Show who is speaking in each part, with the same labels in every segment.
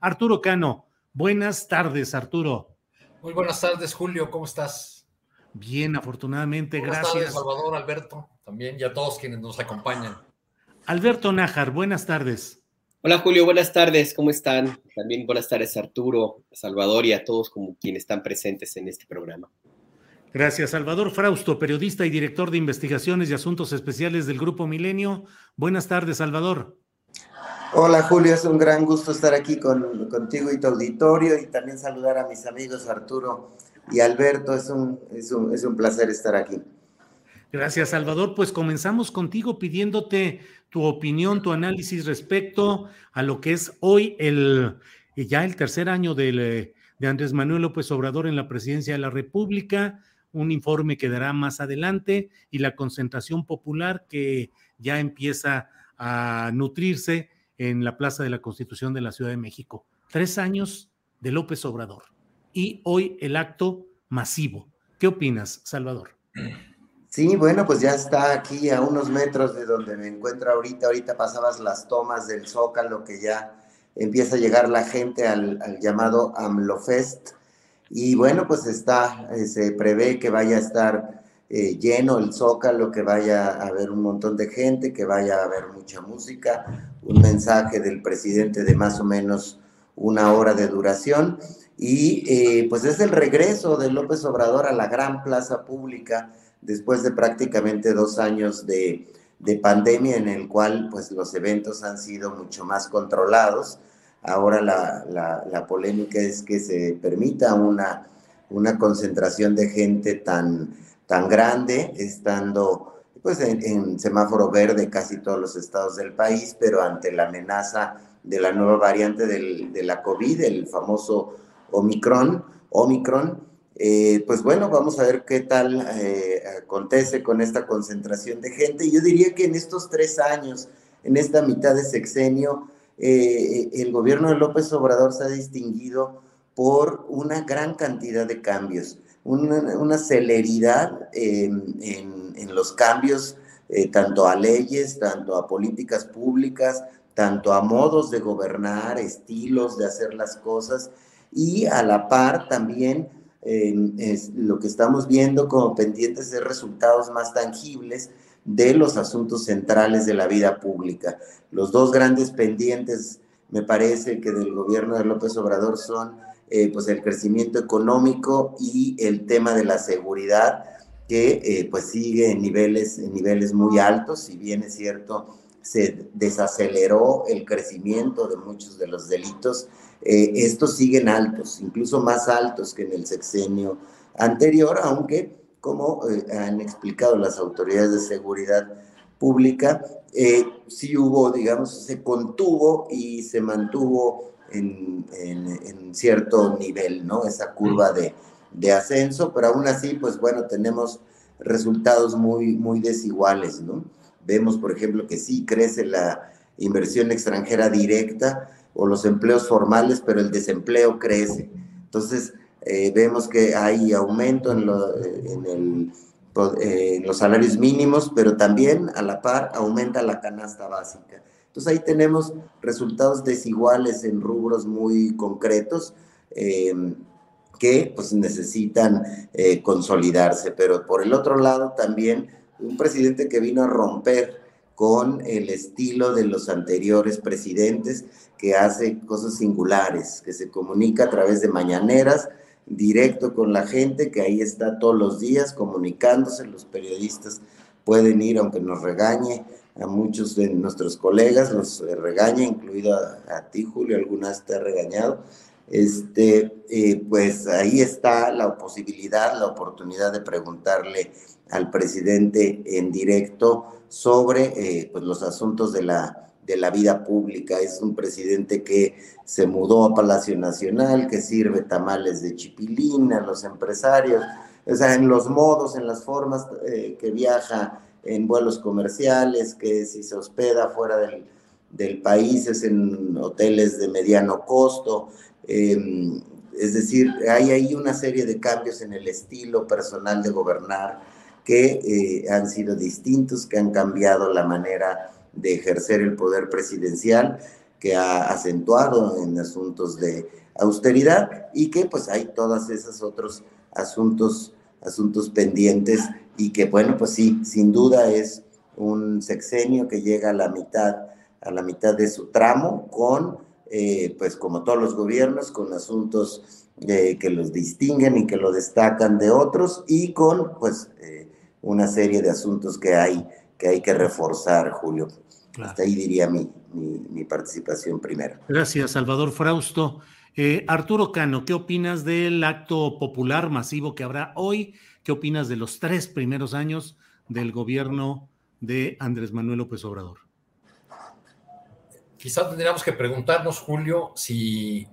Speaker 1: Arturo Cano, buenas tardes, Arturo.
Speaker 2: Muy buenas tardes, Julio, ¿cómo estás?
Speaker 1: Bien, afortunadamente,
Speaker 2: Buenas
Speaker 1: gracias.
Speaker 2: tardes, Salvador, Alberto, también, y a todos quienes nos acompañan.
Speaker 1: Alberto Nájar, buenas tardes.
Speaker 3: Hola Julio, buenas tardes, ¿cómo están? También buenas tardes Arturo, Salvador y a todos como quienes están presentes en este programa.
Speaker 1: Gracias, Salvador Frausto, periodista y director de investigaciones y asuntos especiales del Grupo Milenio. Buenas tardes, Salvador.
Speaker 4: Hola Julio, es un gran gusto estar aquí con, contigo y tu auditorio y también saludar a mis amigos Arturo y Alberto. Es un, es un, es un placer estar aquí.
Speaker 1: Gracias, Salvador. Pues comenzamos contigo pidiéndote tu opinión, tu análisis respecto a lo que es hoy el ya el tercer año eh, de Andrés Manuel López Obrador en la presidencia de la República, un informe que dará más adelante y la concentración popular que ya empieza a nutrirse en la Plaza de la Constitución de la Ciudad de México. Tres años de López Obrador y hoy el acto masivo. ¿Qué opinas, Salvador?
Speaker 4: Sí, bueno, pues ya está aquí a unos metros de donde me encuentro ahorita. Ahorita pasabas las tomas del Zócalo, que ya empieza a llegar la gente al, al llamado AMLOFest. Y bueno, pues está, eh, se prevé que vaya a estar eh, lleno el Zócalo, que vaya a haber un montón de gente, que vaya a haber mucha música, un mensaje del presidente de más o menos una hora de duración. Y eh, pues es el regreso de López Obrador a la gran plaza pública después de prácticamente dos años de, de, pandemia en el cual pues los eventos han sido mucho más controlados. Ahora la, la, la polémica es que se permita una, una concentración de gente tan, tan grande, estando pues en, semáforo verde casi todos los estados del país, pero ante la amenaza de la nueva variante del, de la COVID, el famoso Omicron, Omicron, eh, pues bueno, vamos a ver qué tal eh, acontece con esta concentración de gente. Yo diría que en estos tres años, en esta mitad de sexenio, eh, el gobierno de López Obrador se ha distinguido por una gran cantidad de cambios, una, celeridad en, los cambios, tanto a leyes, tanto a políticas públicas, tanto a modos de gobernar, estilos de hacer las cosas y a la par también eh, es lo que estamos viendo como pendientes de resultados más tangibles de los asuntos centrales de la vida pública. Los dos grandes pendientes, me parece que del gobierno de López Obrador son eh, pues el crecimiento económico y el tema de la seguridad, que eh, pues sigue en niveles, en niveles muy altos, si bien es cierto, se desaceleró el crecimiento de muchos de los delitos eh, estos siguen altos, incluso más altos que en el sexenio anterior, aunque, como eh, han explicado las autoridades de seguridad pública, eh, sí hubo, digamos, se contuvo y se mantuvo en, en, en cierto nivel, ¿no? Esa curva de, de, ascenso, pero aún así, pues bueno, tenemos resultados muy, muy desiguales, ¿no? Vemos, por ejemplo, que sí crece la inversión extranjera directa, o los empleos formales, pero el desempleo crece. Entonces, eh, vemos que hay aumento en, lo, en, el, en, los salarios mínimos, pero también a la par aumenta la canasta básica. Entonces ahí tenemos resultados desiguales en rubros muy concretos. que pues necesitan consolidarse. Pero por el otro lado también un presidente que vino a romper con el estilo de los anteriores presidentes, que hace cosas singulares, que se comunica a través de mañaneras, directo con la gente, que ahí está todos los días comunicándose, los periodistas pueden ir, aunque nos regañe, a muchos de nuestros colegas, nos regaña, incluido a, ti, Julio, algunas te ha regañado, este, eh, pues ahí está la posibilidad, la oportunidad de preguntarle al presidente en directo sobre eh, pues los asuntos de la, de la vida pública. Es un presidente que se mudó a Palacio Nacional, que sirve tamales de chipilín a los empresarios, o sea, en los modos, en las formas eh, que viaja en vuelos comerciales, que si se hospeda fuera del, del país es en hoteles de mediano costo. Em, es decir, hay ahí una serie de cambios en el estilo personal de gobernar que eh, han sido distintos, que han cambiado la manera de ejercer el poder presidencial, que ha acentuado en asuntos de austeridad y que pues hay todos esos otros asuntos, asuntos pendientes y que bueno, pues sí, sin duda es un sexenio que llega a la mitad, a la mitad de su tramo con, eh, pues como todos los gobiernos, con asuntos eh, que los distinguen y que lo destacan de otros y con pues una serie de asuntos que hay que, hay que reforzar, Julio. Hasta ahí diría mi, mi, participación primera.
Speaker 1: Gracias, Salvador Frausto. Eh, Arturo Cano, ¿qué opinas del acto popular masivo que habrá hoy? ¿Qué opinas de los tres primeros años del gobierno de Andrés Manuel López Obrador?
Speaker 2: Quizás tendríamos que preguntarnos, Julio, si,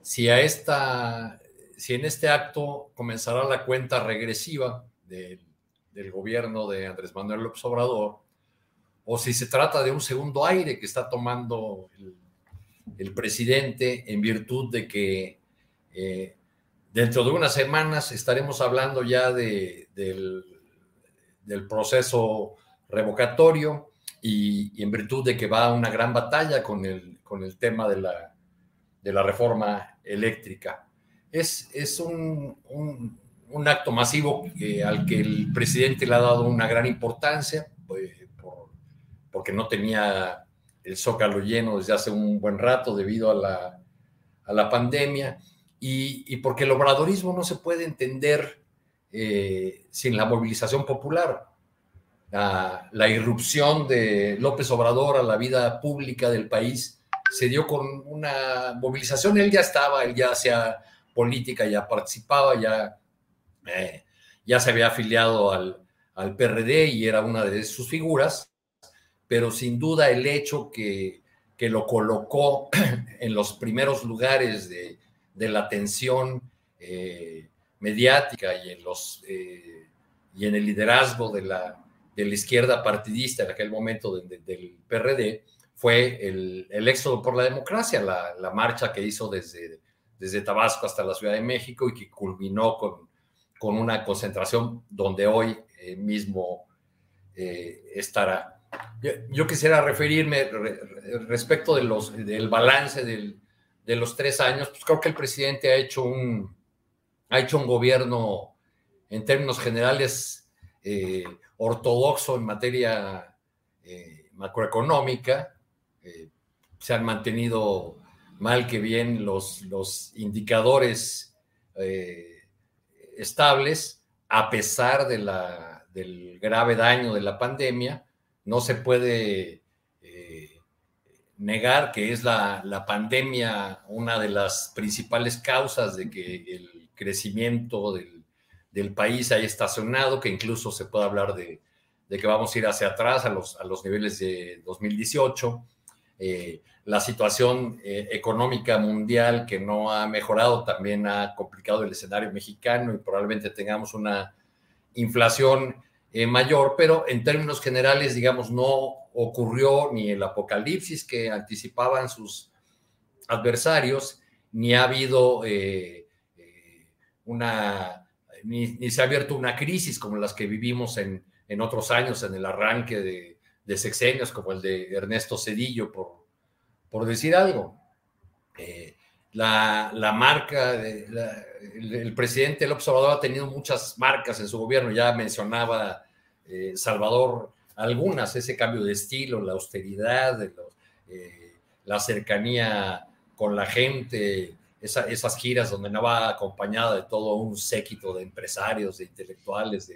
Speaker 2: si, a esta, si en este acto comenzará la cuenta regresiva del gobierno de Andrés Manuel López Obrador, o si se trata de un segundo aire que está tomando el, presidente en virtud de que eh, dentro de unas semanas estaremos hablando ya de, del, proceso revocatorio y, en virtud de que va una gran batalla con el, con el tema de la, de la reforma eléctrica. Es, es un, un acto masivo al que el presidente le ha dado una gran importancia, pues, porque no tenía el zócalo lleno desde hace un buen rato debido a la, a la pandemia y, porque el obradorismo no se puede entender eh, sin la movilización popular. La, irrupción de López Obrador a la vida pública del país se dio con una movilización, él ya estaba, él ya hacía política, ya participaba, ya eh, ya se había afiliado al, PRD y era una de sus figuras, pero sin duda el hecho que, que lo colocó en los primeros lugares de, la atención eh, mediática y en, los, eh, y en el liderazgo de la, de la izquierda partidista en aquel momento del PRD fue el, el, éxodo por la democracia, la, la, marcha que hizo desde, desde Tabasco hasta la Ciudad de México y que culminó con con una concentración donde hoy eh, mismo eh, estará. Yo, quisiera referirme respecto de los, del balance de los tres años, pues creo que el presidente ha hecho un, ha hecho un gobierno en términos generales eh, ortodoxo en materia macroeconómica. se han mantenido mal que bien los, los indicadores estables a pesar de la, del grave daño de la pandemia. No se puede eh, negar que es la, la, pandemia una de las principales causas de que el crecimiento del, del país haya estacionado, que incluso se puede hablar de, de, que vamos a ir hacia atrás a los, a los niveles de 2018. Eh, la situación eh, económica mundial que no ha mejorado también ha complicado el escenario mexicano y probablemente tengamos una inflación eh, mayor, pero en términos generales, digamos, no ocurrió ni el apocalipsis que anticipaban sus adversarios, ni ha habido eh, una, ni, se ha abierto una crisis como las que vivimos en, en otros años, en el arranque de, de sexenios como el de Ernesto Cedillo por por decir algo. Eh, la, marca, el, presidente López Obrador ha tenido muchas marcas en su gobierno, ya mencionaba eh, Salvador algunas, ese cambio de estilo, la austeridad, eh, la cercanía con la gente, esas giras donde no va acompañada de todo un séquito de empresarios, de intelectuales,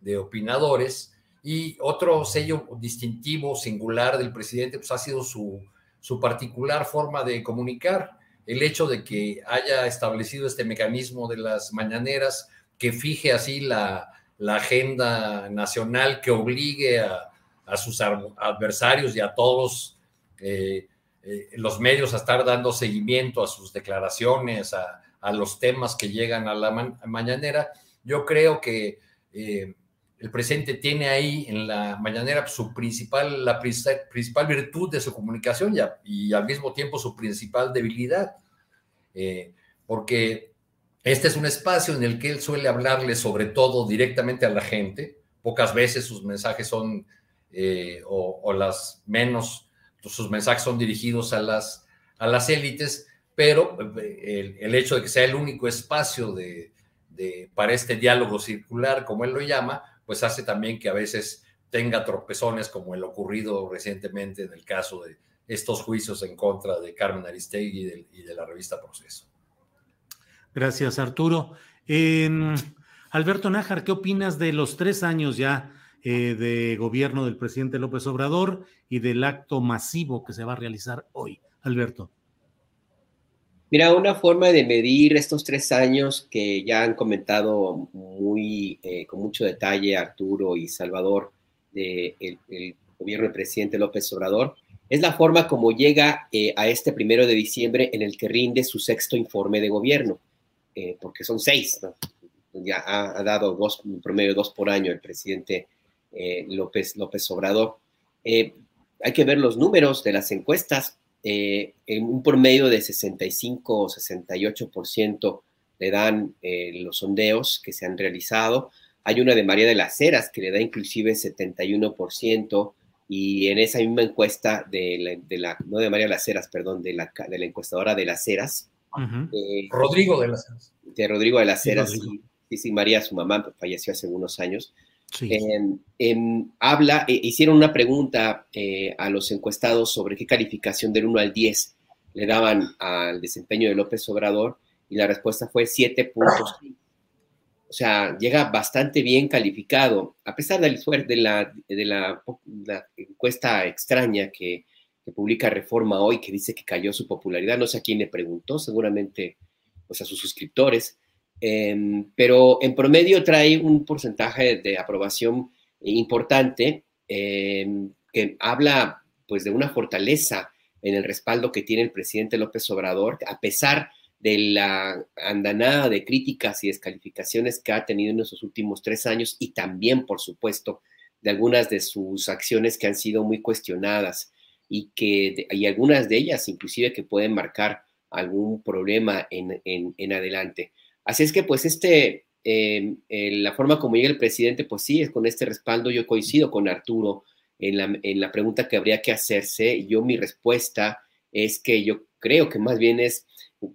Speaker 2: de, opinadores. Y otro sello distintivo, singular del presidente, pues ha sido su, su particular forma de comunicar. El hecho de que haya establecido este mecanismo de las mañaneras que fije así la, la agenda nacional, que obligue a, a sus adversarios y a todos eh, eh, los medios a estar dando seguimiento a sus declaraciones, a, los temas que llegan a la mañanera. Yo creo que eh, el presidente tiene ahí en la mañanera su principal, la principal virtud de su comunicación y al mismo tiempo su principal debilidad, porque este es un espacio en el que él suele hablarle sobre todo directamente a la gente. Pocas veces sus mensajes son, o, las menos sus mensajes son dirigidos a las, a las élites, pero eh, el, hecho de que sea el único espacio de, para este diálogo circular, como él lo llama, pues hace también que a veces tenga tropezones como el ocurrido recientemente en el caso de estos juicios en contra de Carmen Aristegui y de, la revista Proceso.
Speaker 1: Gracias, Arturo. Alberto Nájar, ¿qué opinas de los tres años ya eh, de gobierno del presidente López Obrador y del acto masivo que se va a realizar hoy. Alberto.
Speaker 3: Mira, una forma de medir estos tres años que ya han comentado muy eh, con mucho detalle Arturo y Salvador del el gobierno del presidente López Obrador es la forma como llega eh, a este primero de diciembre en el que rinde su sexto informe de gobierno, porque son seis, ya ha, ha, dado dos, un promedio dos por año el presidente eh, López, López Obrador. Eh, hay que ver los números de las encuestas. Eh, en un promedio de 65 o 68% le dan los sondeos que se han realizado. Hay una de María de las Heras que le da inclusive 71% y en esa misma encuesta de la, no de María de las Heras, perdón, de la, de la encuestadora de las Heras.
Speaker 2: Rodrigo de las Heras.
Speaker 3: De Rodrigo de las Heras, sí, sí, María, su mamá, falleció hace unos años. habla, eh, hicieron una pregunta eh, a los encuestados sobre qué calificación del 1 al 10 le daban al desempeño de López Obrador y la respuesta fue 7 puntos. O sea, llega bastante bien calificado, a pesar del de la, de la, encuesta extraña que, que, publica Reforma hoy, que dice que cayó su popularidad. No sé a quién le preguntó, seguramente pues a sus suscriptores, Em, pero en promedio trae un porcentaje de aprobación importante em, que habla pues de una fortaleza en el respaldo que tiene el presidente López Obrador, a pesar de la andanada de críticas y descalificaciones que ha tenido en esos últimos tres años y también, por supuesto, de algunas de sus acciones que han sido muy cuestionadas y que y algunas de ellas inclusive que pueden marcar algún problema en, en, adelante. Así es que pues este, em, la forma como llega el presidente, pues sí, es con este respaldo. Yo coincido con Arturo en la, en la pregunta que habría que hacerse. Yo mi respuesta es que yo creo que más bien es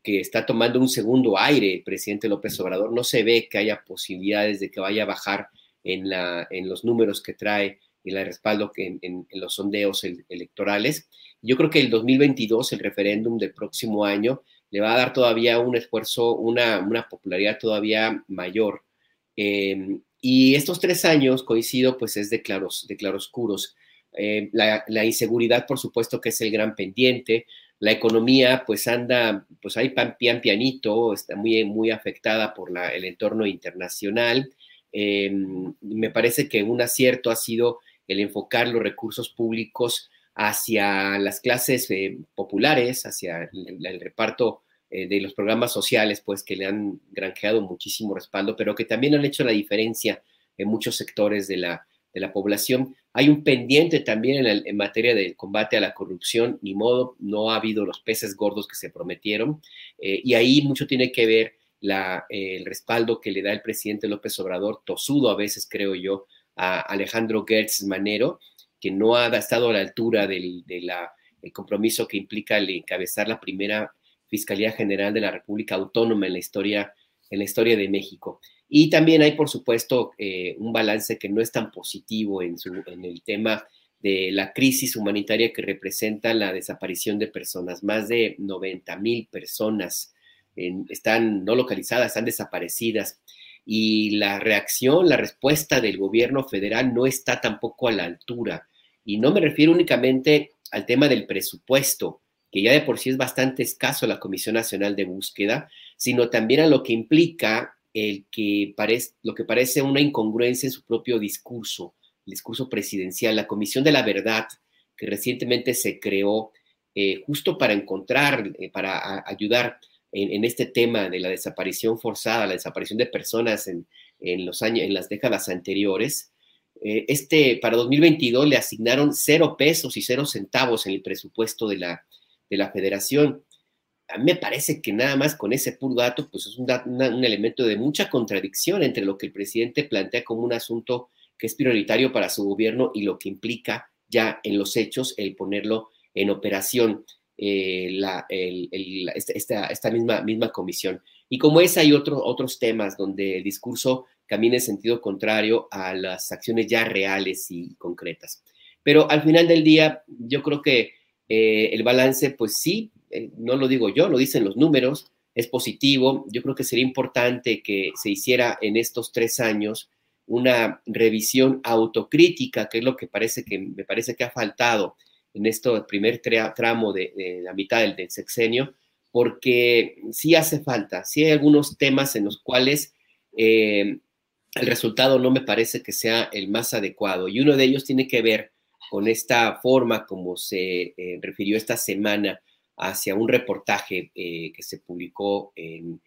Speaker 3: que está tomando un segundo aire el presidente López Obrador. No se ve que haya posibilidades de que vaya a bajar en, la, en los números que trae y el respaldo que en, los sondeos electorales. Yo creo que el 2022, el referéndum del próximo año, le va a dar todavía un esfuerzo, una, popularidad todavía mayor. Em, y estos tres años, coincido, pues es de, claros, de claroscuros. Eh, la, inseguridad, por supuesto, que es el gran pendiente. La economía, pues anda, pues ahí pian pianito, está muy, muy afectada por la, el entorno internacional. Em, me parece que un acierto ha sido el enfocar los recursos públicos hacia las clases eh, populares, hacia el, reparto eh, de los programas sociales, pues que le han granjeado muchísimo respaldo, pero que también han hecho la diferencia en muchos sectores de la, de la población. Hay un pendiente también en, materia de combate a la corrupción, ni modo, no ha habido los peces gordos que se prometieron, eh, y ahí mucho tiene que ver la, el respaldo que le da el presidente López Obrador, tosudo a veces creo yo, a Alejandro Gertz Manero, que no ha estado a la altura del compromiso que implica el encabezar la primera Fiscalía General de la República Autónoma en la historia, de México. Y también hay, por supuesto, eh, un balance que no es tan positivo en el tema de la crisis humanitaria que representa la desaparición de personas. Más de 90 mil personas están no localizadas, están desaparecidas. Y la reacción, la respuesta del gobierno federal no está tampoco a la altura. Y no me refiero únicamente al tema del presupuesto, que ya de por sí es bastante escaso la Comisión Nacional de Búsqueda, sino también a lo que implica el que lo que parece una incongruencia en su propio discurso, el discurso presidencial, la Comisión de la Verdad, que recientemente se creó eh, justo para encontrar, eh, para ayudar en, este tema de la desaparición forzada, la desaparición de personas en, los años, en las décadas anteriores. Eh, este, para 2022 le asignaron cero pesos y cero centavos en el presupuesto de la, de la federación. A mí me parece que nada más con ese puro dato, pues es un elemento de mucha contradicción entre lo que el presidente plantea como un asunto que es prioritario para su gobierno y lo que implica ya en los hechos el ponerlo en operación. Eh, la, esta, esta, misma, comisión. Y como es, hay otro, otros temas donde el discurso camina en sentido contrario a las acciones ya reales y concretas. Pero al final del día, yo creo que eh, el balance, pues sí, eh, no lo digo yo, lo dicen los números, es positivo. Yo creo que sería importante que se hiciera en estos tres años una revisión autocrítica, que es lo que parece que me parece que ha faltado en este primer tramo de, la mitad del, sexenio, porque sí hace falta, sí hay algunos temas en los cuales eh, el resultado no me parece que sea el más adecuado. Y uno de ellos tiene que ver con esta forma como se eh, refirió esta semana hacia un reportaje eh, que se publicó en,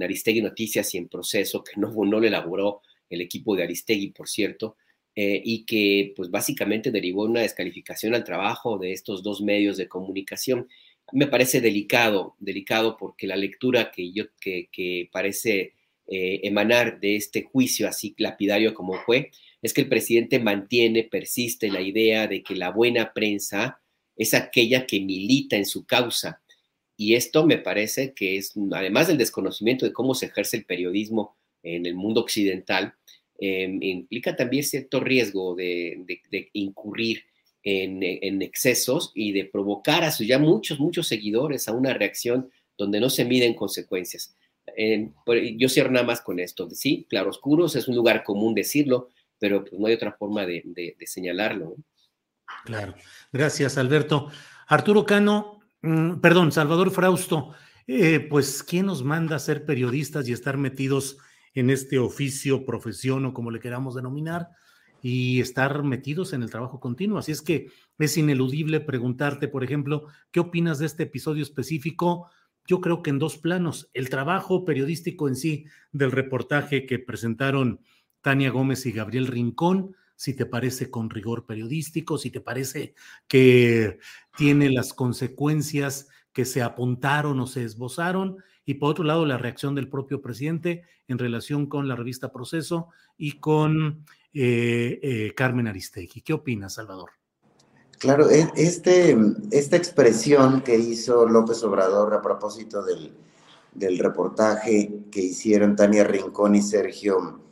Speaker 3: Aristegui Noticias y en proceso, que no, no lo elaboró el equipo de Aristegui, por cierto, eh, y que pues básicamente derivó una descalificación al trabajo de estos dos medios de comunicación. Me parece delicado, delicado porque la lectura que, yo, que, parece eh, emanar de este juicio así lapidario como fue, es que el presidente mantiene, persiste la idea de que la buena prensa es aquella que milita en su causa. Y esto me parece que es, además del desconocimiento de cómo se ejerce el periodismo en el mundo occidental, Em, implica también cierto riesgo de, incurrir en, excesos y de provocar a sus ya muchos, muchos seguidores a una reacción donde no se miden consecuencias. yo cierro nada más con esto. Sí, claroscuros es un lugar común decirlo, pero pues, no hay otra forma de, señalarlo.
Speaker 1: Claro. Gracias, Alberto. Arturo Cano, mm, perdón, Salvador Frausto, eh, pues, ¿quién nos manda a ser periodistas y estar metidos este oficio, profesión o como le queramos denominar, y estar metidos en el trabajo continuo. Así es que es ineludible preguntarte, por ejemplo, ¿qué opinas de este episodio específico? Yo creo que en dos planos, el trabajo periodístico en sí del reportaje que presentaron Tania Gómez y Gabriel Rincón, si te parece con rigor periodístico, si te parece que tiene las consecuencias que se apuntaron o se esbozaron, y por otro lado la reacción del propio presidente en relación con la revista Proceso y con eh, eh, Carmen Aristegui. ¿Qué opinas, Salvador?
Speaker 4: Claro, e, este, esta expresión que hizo López Obrador a propósito del, reportaje que hicieron Tania Rincón y Sergio,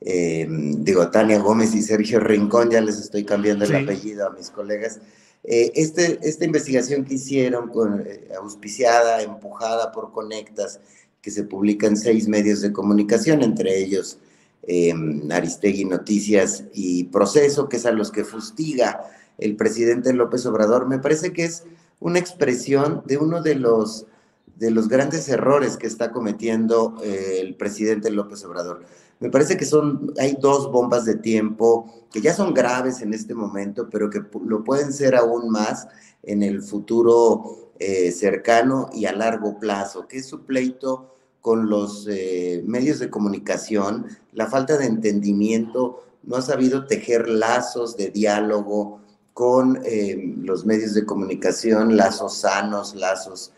Speaker 4: eh, digo, Tania Gómez y Sergio Rincón, ya les estoy cambiando el apellido a mis colegas, eh, este, esta investigación que hicieron, con, eh, auspiciada, empujada por Conectas, que se publica en seis medios de comunicación, entre ellos eh, Aristegui Noticias y Proceso, que es a los que fustiga el presidente López Obrador, me parece que es una expresión de uno de los, de los grandes errores que está cometiendo el presidente López Obrador. Me parece que son, hay dos bombas de tiempo que ya son graves en este momento, pero que lo pueden ser aún más en el futuro eh, cercano y a largo plazo, que es su pleito con los eh, medios de comunicación, la falta de entendimiento, no ha sabido tejer lazos de diálogo con eh, los medios de comunicación, lazos sanos, lazos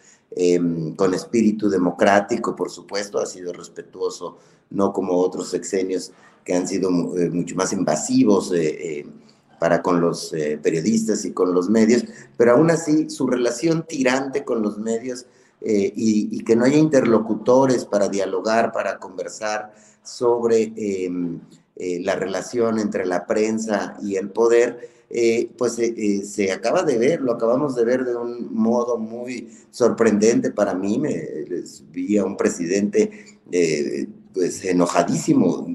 Speaker 4: con espíritu democrático, por supuesto, ha sido respetuoso no como otros sexenios que han sido eh, mucho más invasivos eh, eh, para con los periodistas y con los medios, pero aún así su relación tirante con los medios eh, y, que no haya interlocutores para dialogar, para conversar sobre em, eh, la relación entre la prensa y el poder, eh, pues se acaba de ver, lo acabamos de ver de un modo muy sorprendente para mí. Me, vi a un presidente pues enojadísimo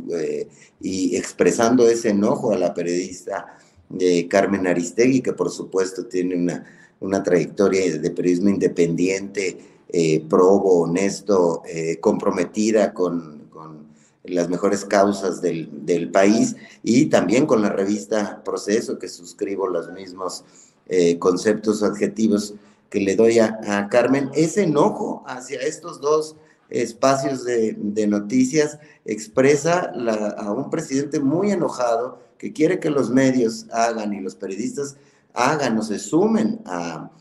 Speaker 4: y expresando ese enojo a la periodista Carmen Aristegui, que por supuesto tiene una, una trayectoria de periodismo independiente, eh, probo, honesto, eh, comprometida con, las mejores causas del, país y también con la revista Proceso, que suscribo los mismos eh, conceptos o adjetivos que le doy a, Carmen. Ese enojo hacia estos dos espacios de, noticias expresa a un presidente muy enojado que quiere que los medios hagan y los periodistas hagan o se sumen a,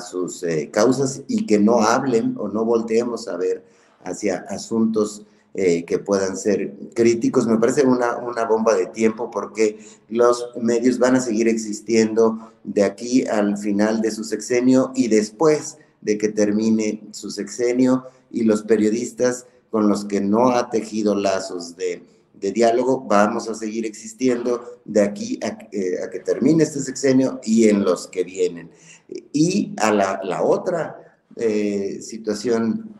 Speaker 4: sus eh, causas y que no hablen o no volteemos a ver hacia asuntos eh, que puedan ser críticos. Me parece una, una bomba de tiempo porque los medios van a seguir existiendo de aquí al final de su sexenio y después de que termine su sexenio y los periodistas con los que no ha tejido lazos de de diálogo vamos a seguir existiendo de aquí a, eh, que termine este sexenio y en los que vienen. Y a la, otra eh, situación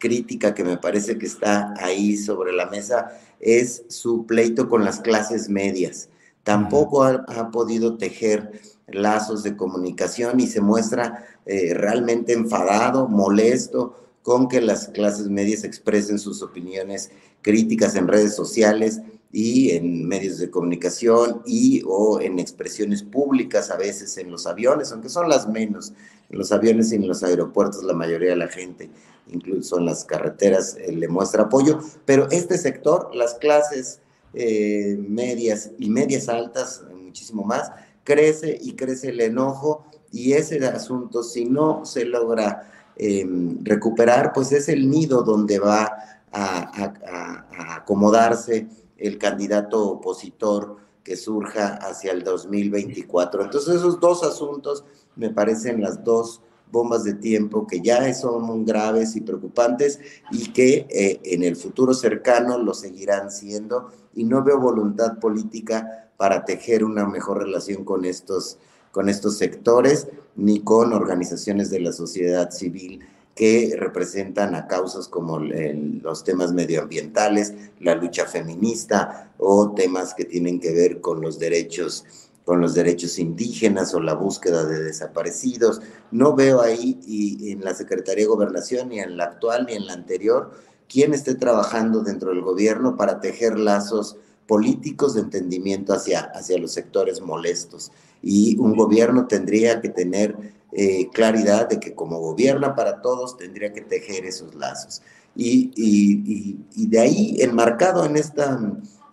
Speaker 4: crítica que me parece que está ahí sobre la mesa es su pleito con las clases medias. Tampoco ha, podido tejer lazos de comunicación y se muestra eh, realmente enfadado, molesto con que las clases medias expresen sus opiniones críticas en redes sociales y en medios de comunicación y o en expresiones públicas a veces en los aviones, aunque son las menos. En los aviones y en los aeropuertos la mayoría de la gente, incluso en las carreteras, eh, le muestra apoyo. Pero este sector, las clases eh, medias y medias altas, muchísimo más, crece y crece el enojo y ese asunto, si no se logra em, recuperar, pues es el nido donde va a, acomodarse el candidato opositor que surja hacia el 2024. Entonces esos dos asuntos me parecen las dos bombas de tiempo que ya son graves y preocupantes y que eh, en el futuro cercano lo seguirán siendo. Y no veo voluntad política para tejer una mejor relación con estos, con estos sectores ni con organizaciones de la sociedad civil que representan a causas como los temas medioambientales, la lucha feminista o temas que tienen que ver con los derechos con los derechos indígenas o la búsqueda de desaparecidos. No veo ahí y en la Secretaría de Gobernación, ni en la actual ni en la anterior, quién esté trabajando dentro del gobierno para tejer lazos políticos de entendimiento hacia, hacia los sectores molestos. Y un gobierno tendría que tener eh, claridad de que como gobierna para todos tendría que tejer esos lazos. Y, y, de ahí, enmarcado en, esta,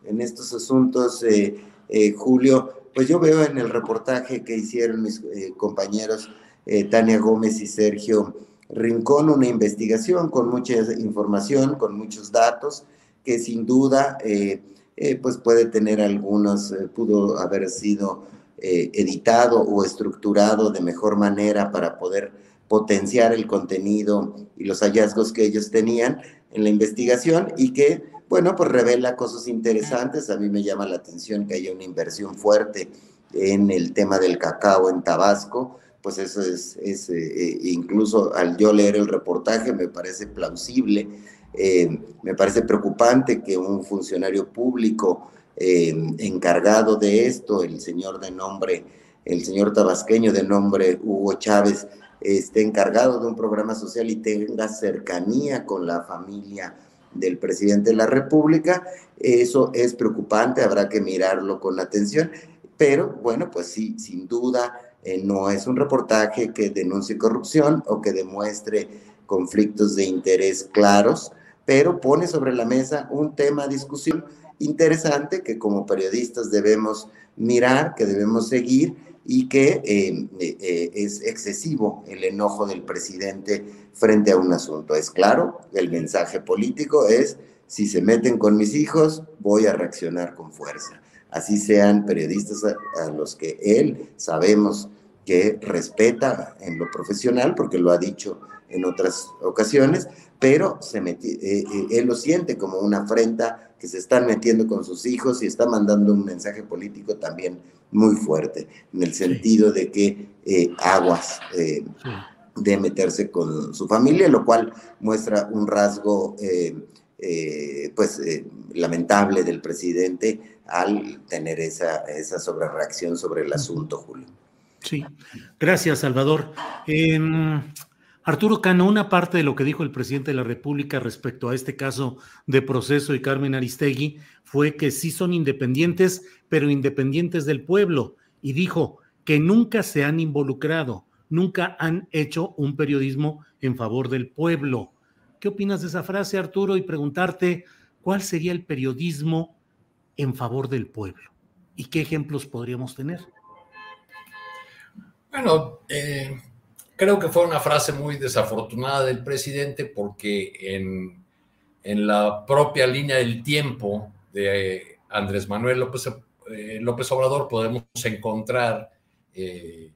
Speaker 4: en estos asuntos, eh, eh, Julio, pues yo veo en el reportaje que hicieron mis compañeros Tania Gómez y Sergio Rincón una investigación con mucha información, con muchos datos, que sin duda pues puede tener algunos, pudo haber sido eh, editado o estructurado de mejor manera para poder potenciar el contenido y los hallazgos que ellos tenían en la investigación y que, bueno, pues revela cosas interesantes. A mí me llama la atención que haya una inversión fuerte en el tema del cacao en Tabasco, pues eso es, es eh, incluso al yo leer el reportaje me parece plausible, eh, me parece preocupante que un funcionario público eh, encargado de esto, el señor de nombre, el señor tabasqueño de nombre Hugo Chávez, esté encargado de un programa social y tenga cercanía con la familia del presidente de la República. Eso es preocupante, habrá que mirarlo con atención, pero bueno, pues sí, sin duda eh, no es un reportaje que denuncie corrupción o que demuestre conflictos de interés claros, pero pone sobre la mesa un tema a discusión interesante que como periodistas debemos mirar, que debemos seguir y que eh, eh, es excesivo el enojo del presidente frente a un asunto. Es claro, el mensaje político es, si se meten con mis hijos, voy a reaccionar con fuerza. Así sean periodistas a, los que él sabemos que respeta en lo profesional, porque lo ha dicho en otras ocasiones, pero se eh, eh, él lo siente como una afrenta que se están metiendo con sus hijos y está mandando un mensaje político también muy fuerte, en el sentido de que eh, aguas de meterse con su familia, lo cual muestra un rasgo pues lamentable del presidente al tener esa, esa sobrereacción sobre el asunto, Julio.
Speaker 1: Sí, gracias, Salvador. Arturo Cano, una parte de lo que dijo el presidente de la República respecto a este caso de proceso y Carmen Aristegui fue que sí son independientes, pero independientes del pueblo. Y dijo que nunca se han involucrado, nunca han hecho un periodismo en favor del pueblo. ¿Qué opinas de esa frase, Arturo? Y preguntarte cuál sería el periodismo en favor del pueblo y qué ejemplos podríamos tener.
Speaker 2: Bueno, eh, Creo que fue una frase muy desafortunada del presidente porque en, la propia línea del tiempo de Andrés Manuel López, eh, López Obrador podemos encontrar eh,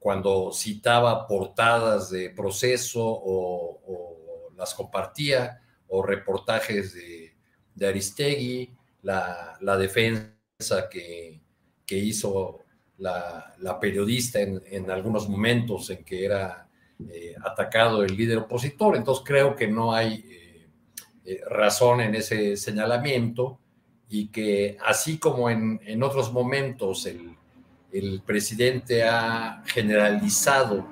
Speaker 2: cuando citaba portadas de proceso o, las compartía o reportajes de, Aristegui, la, defensa que, que hizo la, periodista en, algunos momentos en que era eh, atacado el líder opositor. Entonces creo que no hay eh, eh, razón en ese señalamiento y que así como en, otros momentos el, presidente ha generalizado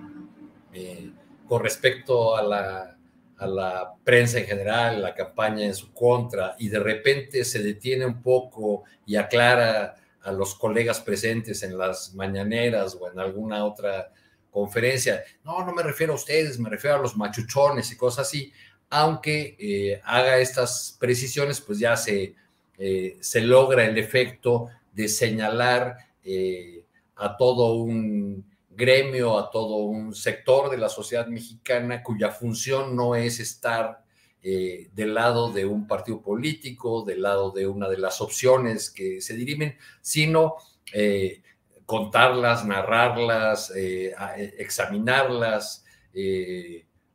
Speaker 2: con respecto a la, a la prensa en general, la campaña en su contra, y de repente se detiene un poco y aclara a los colegas presentes en las mañaneras o en alguna otra conferencia. No, no me refiero a ustedes, me refiero a los machuchones y cosas así. Aunque eh, haga estas precisiones, pues ya se, eh, se logra el efecto de señalar eh, a todo un gremio, a todo un sector de la sociedad mexicana cuya función no es estar eh, del lado de un partido político, del lado de una de las opciones que se dirimen, sino eh, contarlas, narrarlas, eh, examinarlas,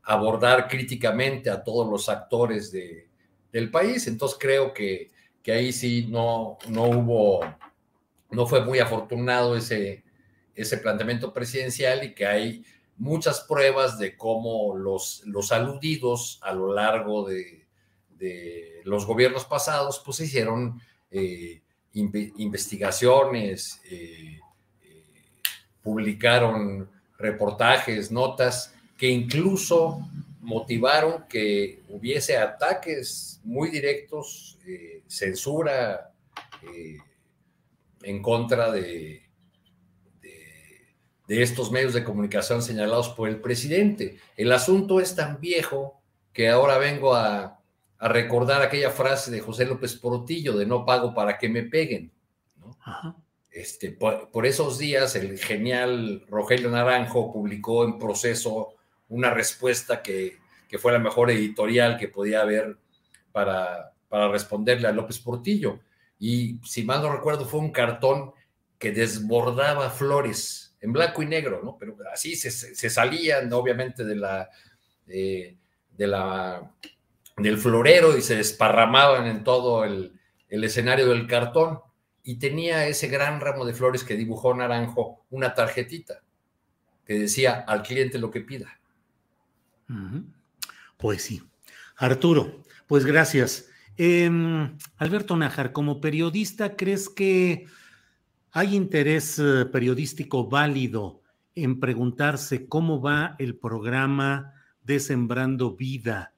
Speaker 2: abordar críticamente a todos los actores del país. Entonces creo que, que ahí sí no, no hubo, no fue muy afortunado ese, ese planteamiento presidencial y que hay muchas pruebas de cómo los, los aludidos a lo largo de, los gobiernos pasados, pues hicieron eh, investigaciones, eh, eh, publicaron reportajes, notas que incluso motivaron que hubiese ataques muy directos, censura en contra de, de estos medios de comunicación señalados por el presidente. El asunto es tan viejo que ahora vengo a, recordar aquella frase de José López Portillo de no pago para que me peguen. Este, por, esos días el genial Rogelio Naranjo publicó en proceso una respuesta que, fue la mejor editorial que podía haber para, para responderle a López Portillo. Y si mal no recuerdo, fue un cartón que desbordaba flores en blanco y negro, ¿no? Pero así se, salían, obviamente, de la, de la, del florero y se desparramaban en todo el, escenario del cartón. Y tenía ese gran ramo de flores que dibujó Naranjo, una tarjetita que decía al cliente lo que pida.
Speaker 1: Pues sí. Arturo, pues gracias. Em, Alberto Nájar, como periodista, ¿crees que ¿Hay interés eh, periodístico válido en preguntarse cómo va el programa de Sembrando Vida,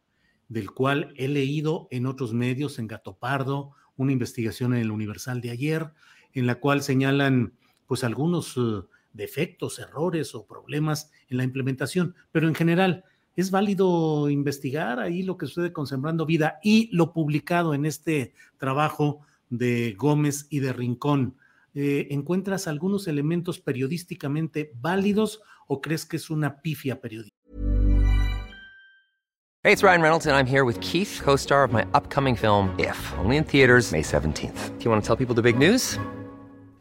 Speaker 1: del cual he leído en otros medios, en Gato Pardo, una investigación en el Universal de ayer, en la cual señalan pues algunos eh, defectos, errores o problemas en la implementación, pero en general, ¿es válido investigar ahí lo que sucede con Sembrando Vida y lo publicado en este trabajo de Gómez y de Rincón? Eh, ¿encuentras algunos elementos periodísticamente válidos o crees que es una pifia periodística?
Speaker 5: Hey, it's Ryan Reynolds and I'm here with Keith, co-star of my upcoming film If, only in theaters May 17th. Do you want to tell people the big news?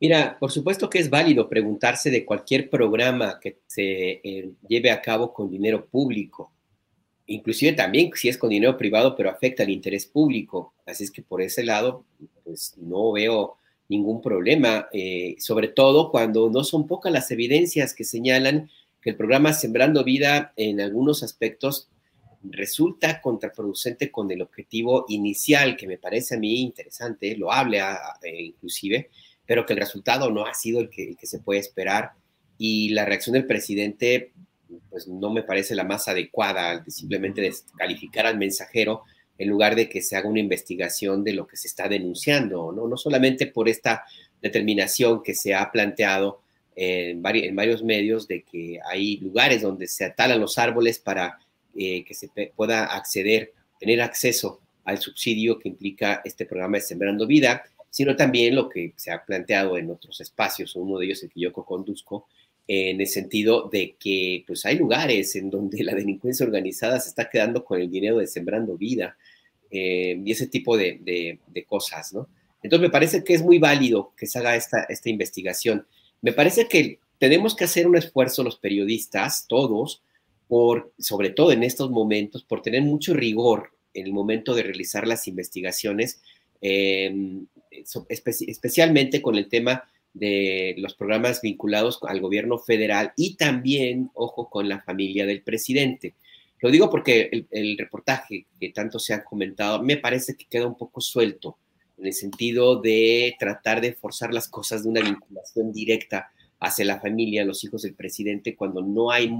Speaker 3: Mira, por supuesto que es válido preguntarse de cualquier programa que se eh, lleve a cabo con dinero público, inclusive también si es con dinero privado, pero afecta al interés público. Así es que por ese lado, pues no veo ningún problema, eh, sobre todo cuando no son pocas las evidencias que señalan que el programa Sembrando Vida en algunos aspectos resulta contraproducente con el objetivo inicial, que me parece a mí interesante, lo hable inclusive, pero que el resultado no ha sido el que, el que se puede esperar. Y la reacción del presidente pues no me parece la más adecuada, simplemente descalificar al mensajero en lugar de que se haga una investigación de lo que se está denunciando, ¿no? No solamente por esta determinación que se ha planteado en, varios, medios de que hay lugares donde se atalan los árboles para eh, que se pueda acceder, tener acceso al subsidio que implica este programa de Sembrando Vida, sino también lo que se ha planteado en otros espacios, uno de ellos el que yo conduzco, en el sentido de que pues hay lugares en donde la delincuencia organizada se está quedando con el dinero de Sembrando Vida eh, y ese tipo de, cosas, ¿no? Entonces me parece que es muy válido que se haga esta, esta investigación. Me parece que tenemos que hacer un esfuerzo los periodistas, todos, por, sobre todo en estos momentos, por tener mucho rigor en el momento de realizar las investigaciones, eh, especialmente con el tema de los programas vinculados al gobierno federal y también, ojo, con la familia del presidente. Lo digo porque el, reportaje que tanto se ha comentado me parece que queda un poco suelto en el sentido de tratar de forzar las cosas de una vinculación directa hacia la familia, los hijos del presidente, cuando no hay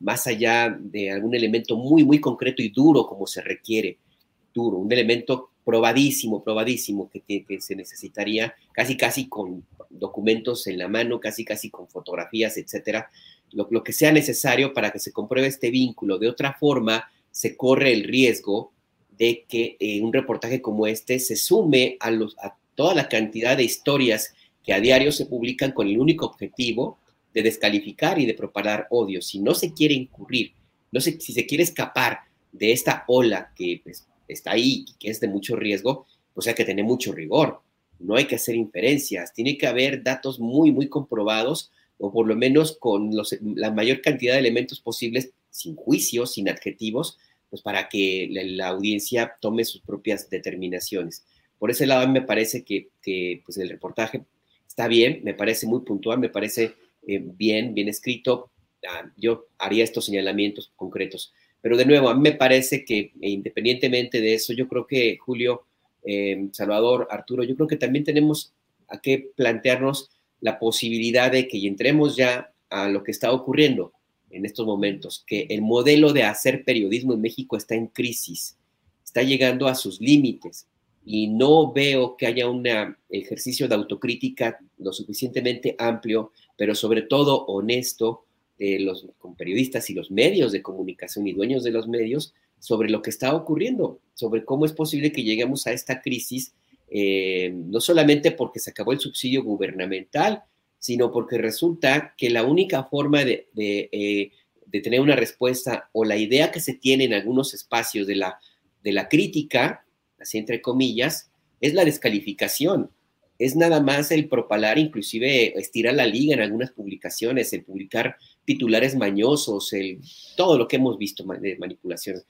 Speaker 3: más allá de algún elemento muy, muy concreto y duro como se requiere, duro, un elemento probadísimo, probadísimo que, se necesitaría casi, casi con documentos en la mano, casi, casi con fotografías, etcétera, lo, lo que sea necesario para que se compruebe este vínculo. De otra forma, se corre el riesgo de que eh, un reportaje como este se sume a, los, a toda la cantidad de historias que a diario se publican con el único objetivo de descalificar y de propagar odio. Si no se quiere incurrir, no si se quiere escapar de esta ola que pues, está ahí que es de mucho riesgo, pues hay que tener mucho rigor. No hay que hacer inferencias, tiene que haber datos muy, muy comprobados o por lo menos con la mayor cantidad de elementos posibles, sin juicios, sin adjetivos, pues para que la, audiencia tome sus propias determinaciones. Por ese lado, me parece que, pues el reportaje está bien, me parece muy puntual, me parece eh, bien, bien escrito. Ah, yo haría estos señalamientos concretos. Pero de nuevo, a mí me parece que e independientemente de eso, yo creo que Julio, eh, Salvador, Arturo, yo creo que también tenemos a que plantearnos la posibilidad de que entremos ya a lo que está ocurriendo en estos momentos, que el modelo de hacer periodismo en México está en crisis, está llegando a sus límites y no veo que haya un ejercicio de autocrítica lo suficientemente amplio, pero sobre todo honesto, de los periodistas y los medios de comunicación y dueños de los medios sobre lo que está ocurriendo, sobre cómo es posible que lleguemos a esta crisis, eh, no solamente porque se acabó el subsidio gubernamental, sino porque resulta que la única forma de, eh, de, tener una respuesta o la idea que se tiene en algunos espacios de la, de la crítica, así entre comillas, es la descalificación. Es nada más el propalar, inclusive estirar la liga en algunas publicaciones, el publicar titulares mañosos, el, todo lo que hemos visto de manipulación.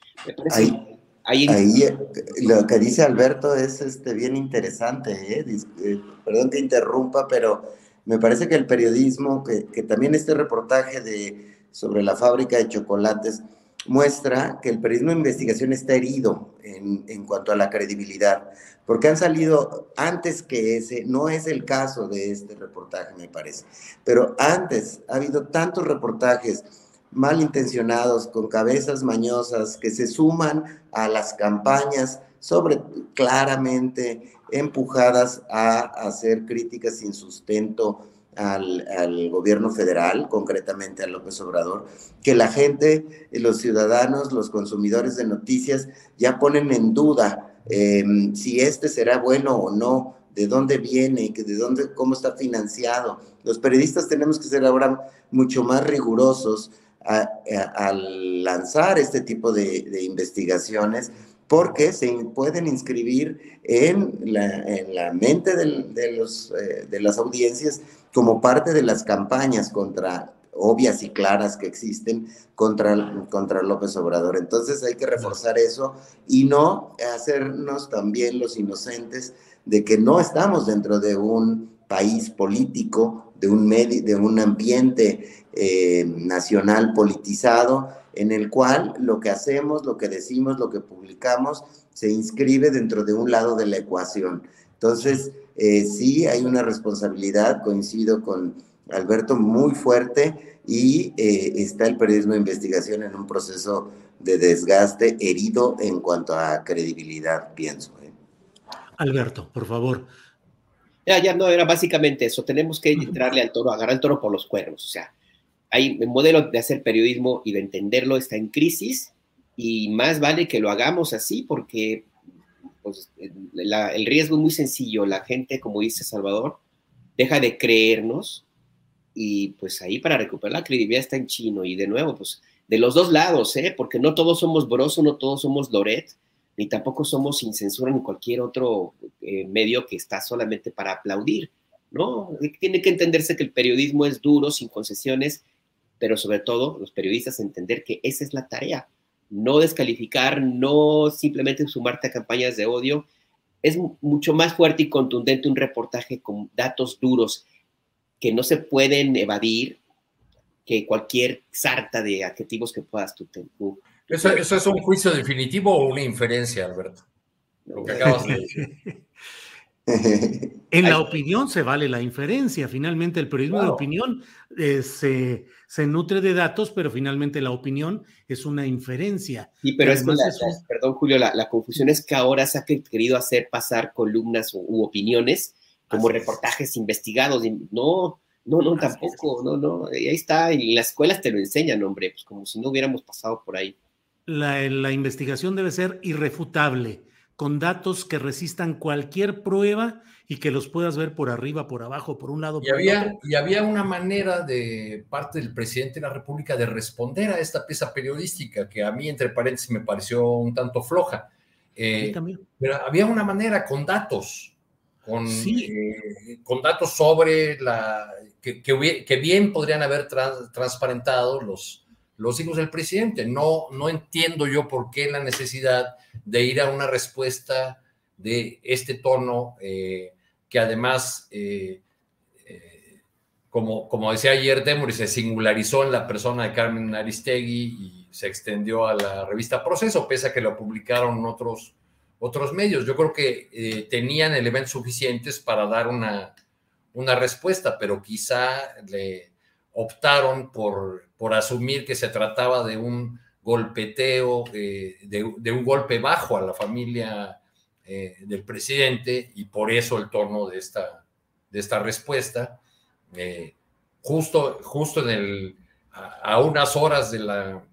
Speaker 4: ahí, eh, lo que dice Alberto es este, bien interesante, ¿eh? Eh, perdón que interrumpa, pero Me parece que el periodismo, que, que también este reportaje de, sobre la fábrica de chocolates, muestra que el periodismo de investigación está herido en, en, cuanto a la credibilidad, porque han salido antes que ese, no es el caso de este reportaje, me parece, pero antes ha habido tantos reportajes malintencionados, con cabezas mañosas, que se suman a las campañas sobre claramente empujadas a hacer críticas sin sustento al, gobierno federal, concretamente a López Obrador, que la gente, los ciudadanos, los consumidores de noticias ya ponen en duda em, si este será bueno o no, de dónde viene, de dónde, cómo está financiado. Los periodistas tenemos que ser ahora mucho más rigurosos al lanzar este tipo de, investigaciones porque se pueden inscribir en la, mente de, los, eh, de las audiencias como parte de las campañas contra obvias y claras que existen contra, contra López Obrador. Entonces hay que reforzar eso y no hacernos también los inocentes de que no estamos dentro de un país político, de un, medio, de un ambiente eh, nacional politizado, en el cual lo que hacemos, lo que decimos, lo que publicamos, se inscribe dentro de un lado de la ecuación. Entonces, eh, sí hay una responsabilidad, coincido con Alberto, muy fuerte y eh, está el periodismo de investigación en un proceso de desgaste herido en cuanto a credibilidad, pienso.
Speaker 1: Alberto, por favor.
Speaker 3: Ya, ya, no, era básicamente eso. Tenemos que entrarle al toro, agarrar el toro por los cuernos. O sea, hay un modelo de hacer periodismo y de entenderlo está en crisis y más vale que lo hagamos así porque pues, el riesgo es muy sencillo. La gente, como dice Salvador, deja de creernos y pues ahí para recuperar la credibilidad está en chino. Y de nuevo, pues de los dos lados, ¿eh? porque no todos somos Broso, no todos somos Loret, ni tampoco somos sin censura ni cualquier otro eh, medio que está solamente para aplaudir. ¿no? Tiene que entenderse que el periodismo es duro, sin concesiones, pero sobre todo los periodistas entender que esa es la tarea, no descalificar, no simplemente sumarte a campañas de odio. Es mucho más fuerte y contundente un reportaje con datos duros que no se pueden evadir que cualquier sarta de adjetivos que puedas tú.
Speaker 2: ¿Eso, ¿Eso, es un juicio definitivo o una inferencia, Alberto? Lo que acabas de decir.
Speaker 1: En la opinión se vale la inferencia. Finalmente, el periodismo de opinión eh, se, se, nutre de datos, pero finalmente la opinión es una inferencia.
Speaker 3: Sí, pero es que perdón, Julio, la, confusión es que ahora se ha querido hacer pasar columnas u, opiniones como reportajes investigados. No, no, no, tampoco, no, no. Ahí está, y las escuelas te lo enseñan, hombre, pues como si no hubiéramos pasado por ahí.
Speaker 1: La, la investigación debe ser irrefutable con datos que resistan cualquier prueba y que los puedas ver por arriba, por abajo, por un lado.
Speaker 2: Y, había, y había una manera de parte del presidente de la República de responder a esta pieza periodística que a mí, entre paréntesis, me pareció un tanto floja. Eh. Pero había una manera con datos, con, eh, con datos sobre la que, que, bien podrían haber transparentado los, los hijos del presidente. No, no entiendo yo por qué la necesidad de ir a una respuesta de este tono, eh, que además, eh, eh, como, como decía ayer Demory, se singularizó en la persona de Carmen Aristegui y se extendió a la revista Proceso, pese a que lo publicaron otros, otros medios. Yo creo que tenían elementos suficientes para dar una, una respuesta, pero quizá le optaron por, por asumir que se trataba de un golpeteo, eh, de, un golpe bajo a la familia eh, del presidente y por eso el tono de esta, de esta respuesta. Eh, justo, justo en el, a, unas horas de, la,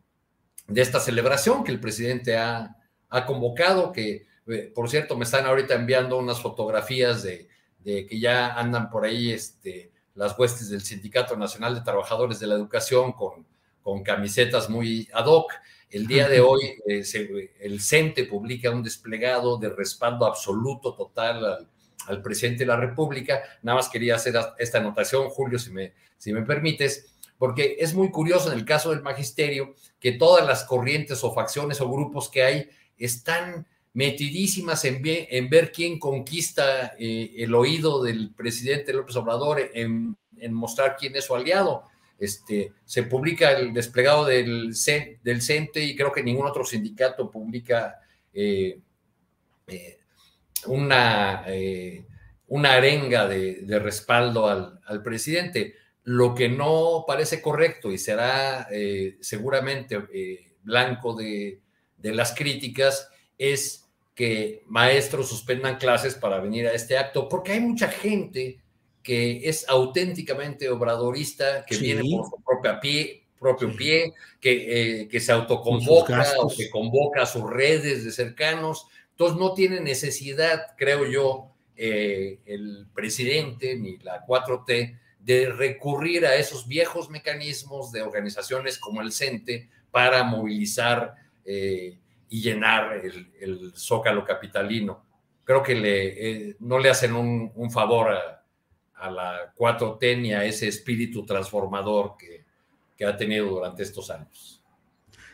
Speaker 2: de esta celebración que el presidente ha, ha convocado, que por cierto me están ahorita enviando unas fotografías de, de que ya andan por ahí este, las huestes del Sindicato Nacional de Trabajadores de la Educación con, con camisetas muy ad hoc. El día de hoy eh, el CENTE publica un desplegado de respaldo absoluto, total al, presidente de la República. Nada más quería hacer esta anotación, Julio, si me, si me permites, porque es muy curioso en el caso del magisterio que todas las corrientes o facciones o grupos que hay están metidísimas en, ver quién conquista eh, el oído del presidente López Obrador, en mostrar quién es su aliado. Este, se publica el desplegado del, CENTE y creo que ningún otro sindicato publica eh, eh, una, una arenga de, respaldo al, presidente. Lo que no parece correcto y será seguramente blanco de las críticas es que maestros suspendan clases para venir a este acto, porque hay mucha gente que es auténticamente obradorista, que viene por su propia pie, propio pie, que, eh, que se autoconvoca o que convoca a sus redes de cercanos. Entonces no tiene necesidad, creo yo, eh, el presidente ni la 4T de recurrir a esos viejos mecanismos de organizaciones como el CENTE para movilizar eh, y llenar el, zócalo capitalino. Creo que le, eh, no le hacen un, favor a, la 4T ni a ese espíritu transformador que, que ha tenido durante estos años.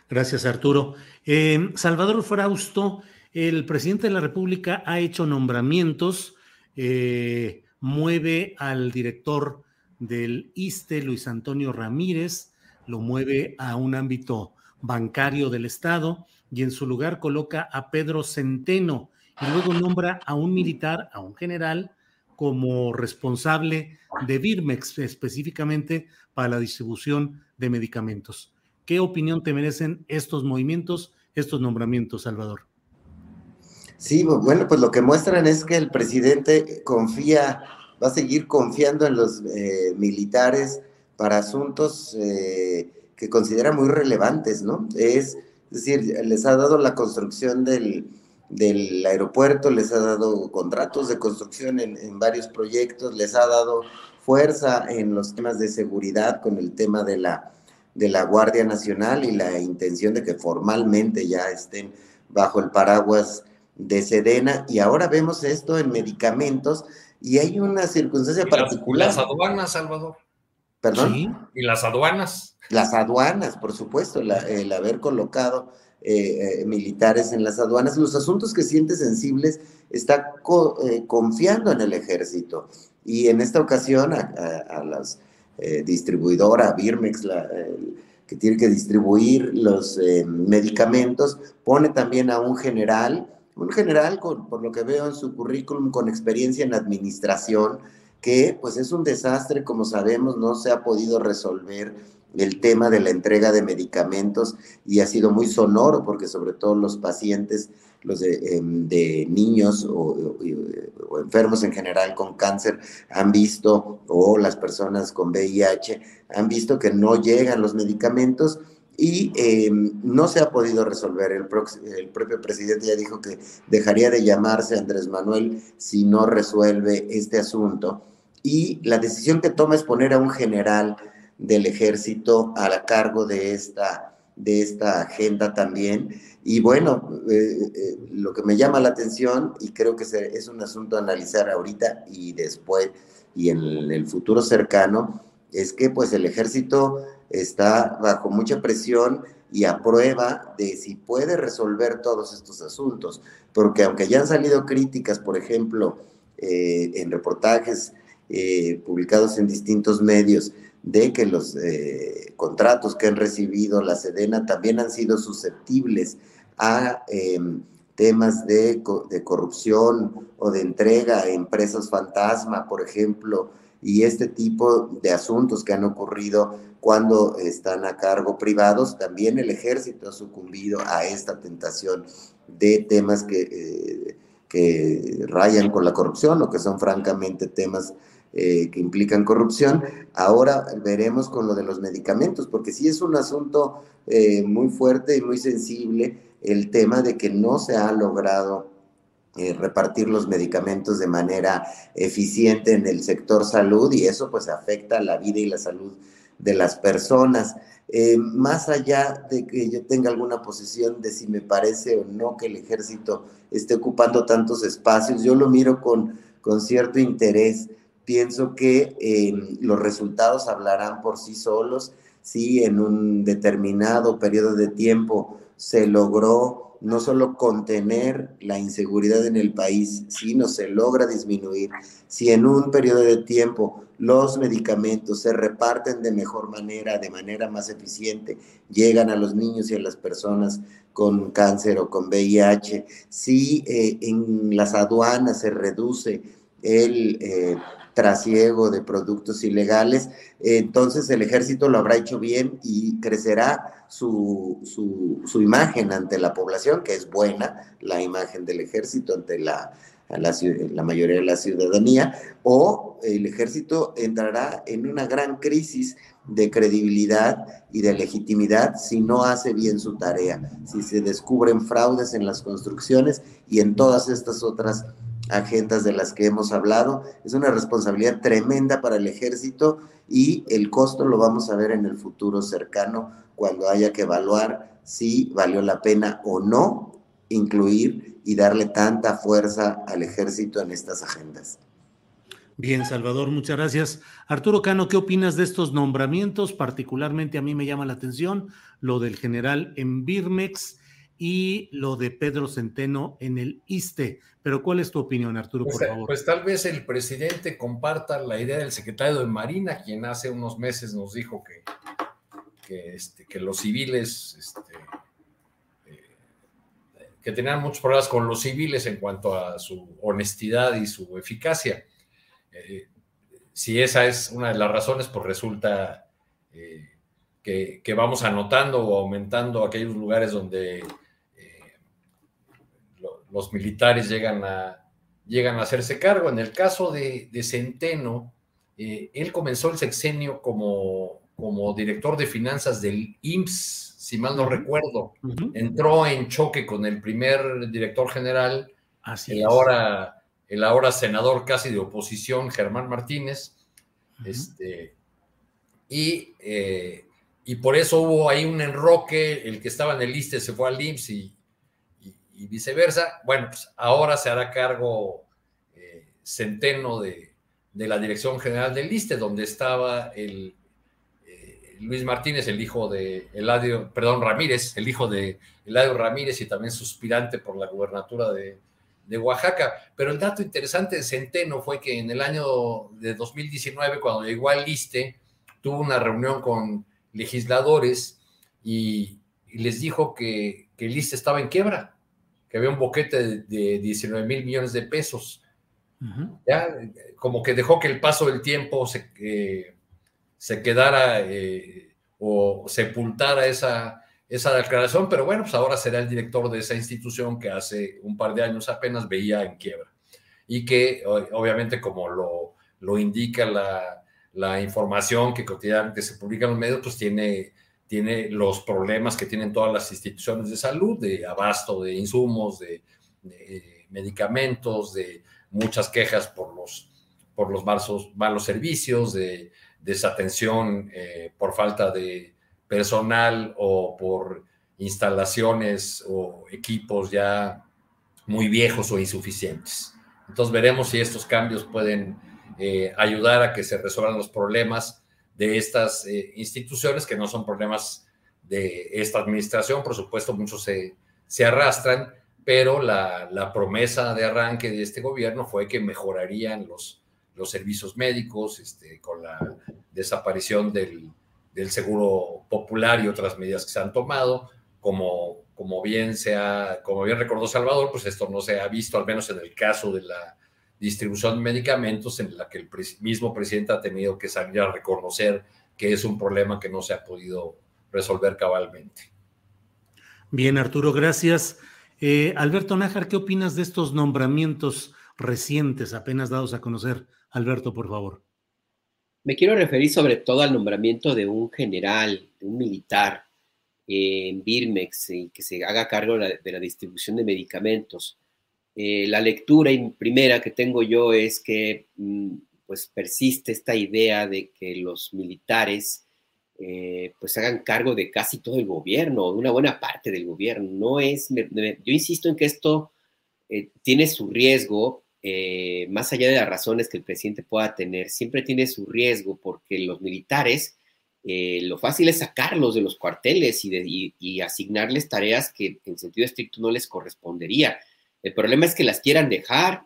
Speaker 1: Gracias, Arturo. Eh, Salvador Frausto, el presidente de la República ha hecho nombramientos, eh, mueve al director del ISTE, Luis Antonio Ramírez, lo mueve a un ámbito bancario del Estado y en su lugar coloca a Pedro Centeno y luego nombra a un militar, a un general, como responsable de Birmex específicamente para la distribución de medicamentos. ¿Qué opinión te merecen estos movimientos, estos nombramientos, Salvador?
Speaker 4: Sí, bueno, pues lo que muestran es que el presidente confía, va a seguir confiando en los eh, militares para asuntos eh, que considera muy relevantes, ¿no? Es es decir, les ha dado la construcción del, aeropuerto, les ha dado contratos de construcción en, varios proyectos, les ha dado fuerza en los temas de seguridad con el tema de la, de la Guardia Nacional y la intención de que formalmente ya estén bajo el paraguas de Sedena. Y ahora vemos esto en medicamentos y hay una circunstancia particular.
Speaker 2: Las, las aduanas, Salvador.
Speaker 4: ¿Perdón?
Speaker 2: Y las aduanas.
Speaker 4: Las aduanas, por supuesto, el haber colocado eh, eh, militares en las aduanas, los asuntos que siente sensibles, está eh, confiando en el ejército. Y en esta ocasión a, las distribuidoras, Birmex, que tiene que distribuir los medicamentos, pone también a un general, un general con, por lo que veo en su currículum, con experiencia en administración, que pues es un desastre, como sabemos, no se ha podido resolver el tema de la entrega de medicamentos y ha sido muy sonoro porque sobre todo los pacientes, los de, em, niños o, enfermos en general con cáncer han visto, o las personas con VIH han visto que no llegan los medicamentos y em, no se ha podido resolver. El, el, propio presidente ya dijo que dejaría de llamarse Andrés Manuel si no resuelve este asunto. Y la decisión que toma es poner a un general del ejército a la cargo de esta, de esta agenda también. Y bueno, eh, eh, lo que me llama la atención, y creo que es un asunto a analizar ahorita y después, y en el futuro cercano, es que pues el ejército está bajo mucha presión y a prueba de si puede resolver todos estos asuntos, porque aunque ya han salido críticas, por ejemplo, eh, en reportajes publicados en distintos medios, de que los eh, contratos que han recibido la Sedena también han sido susceptibles a em, temas de, corrupción o de entrega a empresas fantasma, por ejemplo, y este tipo de asuntos que han ocurrido cuando están a cargo privados, también el ejército ha sucumbido a esta tentación de temas que, eh, que rayan con la corrupción o que son francamente temas eh, que implican corrupción. Ahora veremos con lo de los medicamentos, porque sí es un asunto eh, muy fuerte y muy sensible el tema de que no se ha logrado eh, repartir los medicamentos de manera eficiente en el sector salud y eso pues afecta la vida y la salud de las personas. más allá de que yo tenga alguna posición de si me parece o no que el ejército esté ocupando tantos espacios, yo lo miro con, con cierto interés pienso que em, los resultados hablarán por sí solos si en un determinado periodo de tiempo se logró no solo contener la inseguridad en el país, sino se logra disminuir. Si en un periodo de tiempo los medicamentos se reparten de mejor manera, de manera más eficiente, llegan a los niños y a las personas con cáncer o con VIH, si eh, en las aduanas se reduce el eh, trasiego de productos ilegales, entonces el ejército lo habrá hecho bien y crecerá su, su, imagen ante la población, que es buena, la imagen del ejército ante la, la, la, mayoría de la ciudadanía, o el ejército entrará en una gran crisis de credibilidad y de legitimidad si no hace bien su tarea, si se descubren fraudes en las construcciones y en todas estas otras agendas de las que hemos hablado. Es una responsabilidad tremenda para el ejército y el costo lo vamos a ver en el futuro cercano cuando haya que evaluar si valió la pena o no incluir y darle tanta fuerza al ejército en estas agendas.
Speaker 1: Bien, Salvador, muchas gracias. Arturo Cano, ¿qué opinas de estos nombramientos? Particularmente a mí me llama la atención lo del general en Birmex y lo de Pedro Centeno en el ISTE. Pero ¿cuál es tu opinión, Arturo,
Speaker 2: por
Speaker 1: pues, favor?
Speaker 2: Pues tal vez el presidente comparta la idea del secretario de Marina, quien hace unos meses nos dijo que, que, este, que los civiles, este, eh, que tenían muchos problemas con los civiles en cuanto a su honestidad y su eficacia. Eh, si esa es una de las razones, pues resulta eh, que, que, vamos anotando o aumentando aquellos lugares donde los militares llegan a, llegan a hacerse cargo. En el caso de, Centeno, eh, él comenzó el sexenio como, como director de finanzas del IMSS, si mal no recuerdo. Entró en choque con el primer director general, el, ahora, el ahora senador casi de oposición, Germán Martínez. este, y, eh, y por eso hubo ahí un enroque, el que estaba en el liste se fue al IMSS y, y viceversa. Bueno, pues ahora se hará cargo eh, Centeno de, la Dirección General del Liste, donde estaba el eh, Luis Martínez, el hijo de Eladio, perdón, Ramírez, el hijo de Eladio Ramírez y también suspirante por la gubernatura de, de Oaxaca. Pero el dato interesante de Centeno fue que en el año de 2019, cuando llegó al Liste, tuvo una reunión con legisladores y, les dijo que, que el Liste estaba en quiebra, que había un boquete de, 19 mil millones de pesos. Ya, como que dejó que el paso del tiempo se, eh, se quedara eh, o sepultara esa, esa declaración, pero bueno, pues ahora será el director de esa institución que hace un par de años apenas veía en quiebra. Y que obviamente como lo, lo indica la, la información que cotidianamente se publica en los medios, pues tiene tiene los problemas que tienen todas las instituciones de salud, de abasto de insumos, de, medicamentos, de muchas quejas por los, por los malos, malos servicios, de desatención eh, por falta de personal o por instalaciones o equipos ya muy viejos o insuficientes. Entonces veremos si estos cambios pueden eh, ayudar a que se resuelvan los problemas de estas eh, instituciones, que no son problemas de esta administración, por supuesto, muchos se, se arrastran, pero la, la, promesa de arranque de este gobierno fue que mejorarían los, los servicios médicos este, con la desaparición del, del, seguro popular y otras medidas que se han tomado. Como, como, bien se como bien recordó Salvador, pues esto no se ha visto, al menos en el caso de la distribución de medicamentos en la que el mismo presidente ha tenido que salir a reconocer que es un problema que no se ha podido resolver cabalmente.
Speaker 1: Bien, Arturo, gracias. Eh, Alberto Nájar, ¿qué opinas de estos nombramientos recientes apenas dados a conocer? Alberto, por favor.
Speaker 3: Me quiero referir sobre todo al nombramiento de un general, de un militar en Birmex, y que se haga cargo de la distribución de medicamentos. Eh, la lectura primera que tengo yo es que mm, pues persiste esta idea de que los militares eh, pues hagan cargo de casi todo el gobierno, de una buena parte del gobierno. No es, yo insisto en que esto eh, tiene su riesgo, más allá de las razones que el presidente pueda tener, siempre tiene su riesgo porque los militares eh, lo fácil es sacarlos de los cuarteles y, asignarles tareas que en sentido estricto no les correspondería. El problema es que las quieran dejar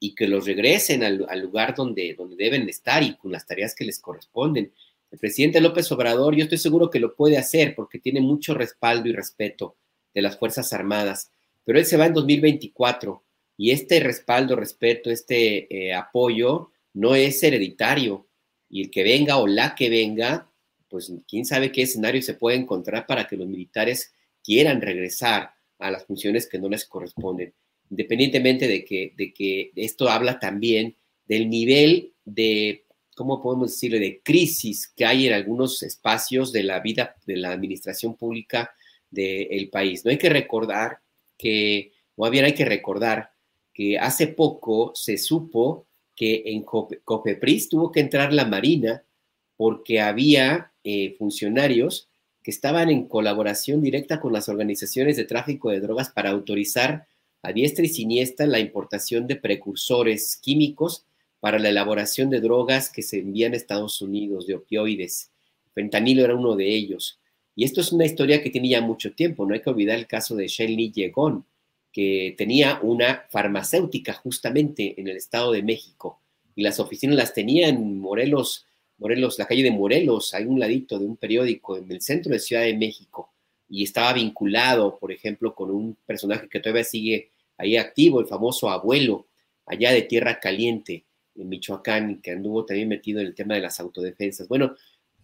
Speaker 3: y que los regresen al, lugar donde, donde deben estar y con las tareas que les corresponden. El presidente López Obrador, yo estoy seguro que lo puede hacer porque tiene mucho respaldo y respeto de las Fuerzas Armadas, pero él se va en 2024 y este respaldo, respeto, este eh, apoyo no es hereditario y el que venga o la que venga, pues quién sabe qué escenario se puede encontrar para que los militares quieran regresar a las funciones que no les corresponden, independientemente de que, de que esto habla también del nivel de ¿cómo podemos decirle?, de crisis que hay en algunos espacios de la vida de la administración pública del país. No hay que recordar que, o bien hay que recordar que hace poco se supo que en Copepris tuvo que entrar la Marina porque había eh, funcionarios que estaban en colaboración directa con las organizaciones de tráfico de drogas para autorizar a diestra y siniestra la importación de precursores químicos para la elaboración de drogas que se envían a Estados Unidos, de opioides. Fentanilo era uno de ellos. Y esto es una historia que tiene ya mucho tiempo. No hay que olvidar el caso de Shelly Yegon, que tenía una farmacéutica justamente en el Estado de México. Y las oficinas las tenía en Morelos, Morelos, la calle de Morelos, hay un ladito de un periódico en el centro de Ciudad de México. Y estaba vinculado, por ejemplo, con un personaje que todavía sigue ahí activo, el famoso abuelo, allá de Tierra Caliente en Michoacán, que anduvo también metido en el tema de las autodefensas. Bueno,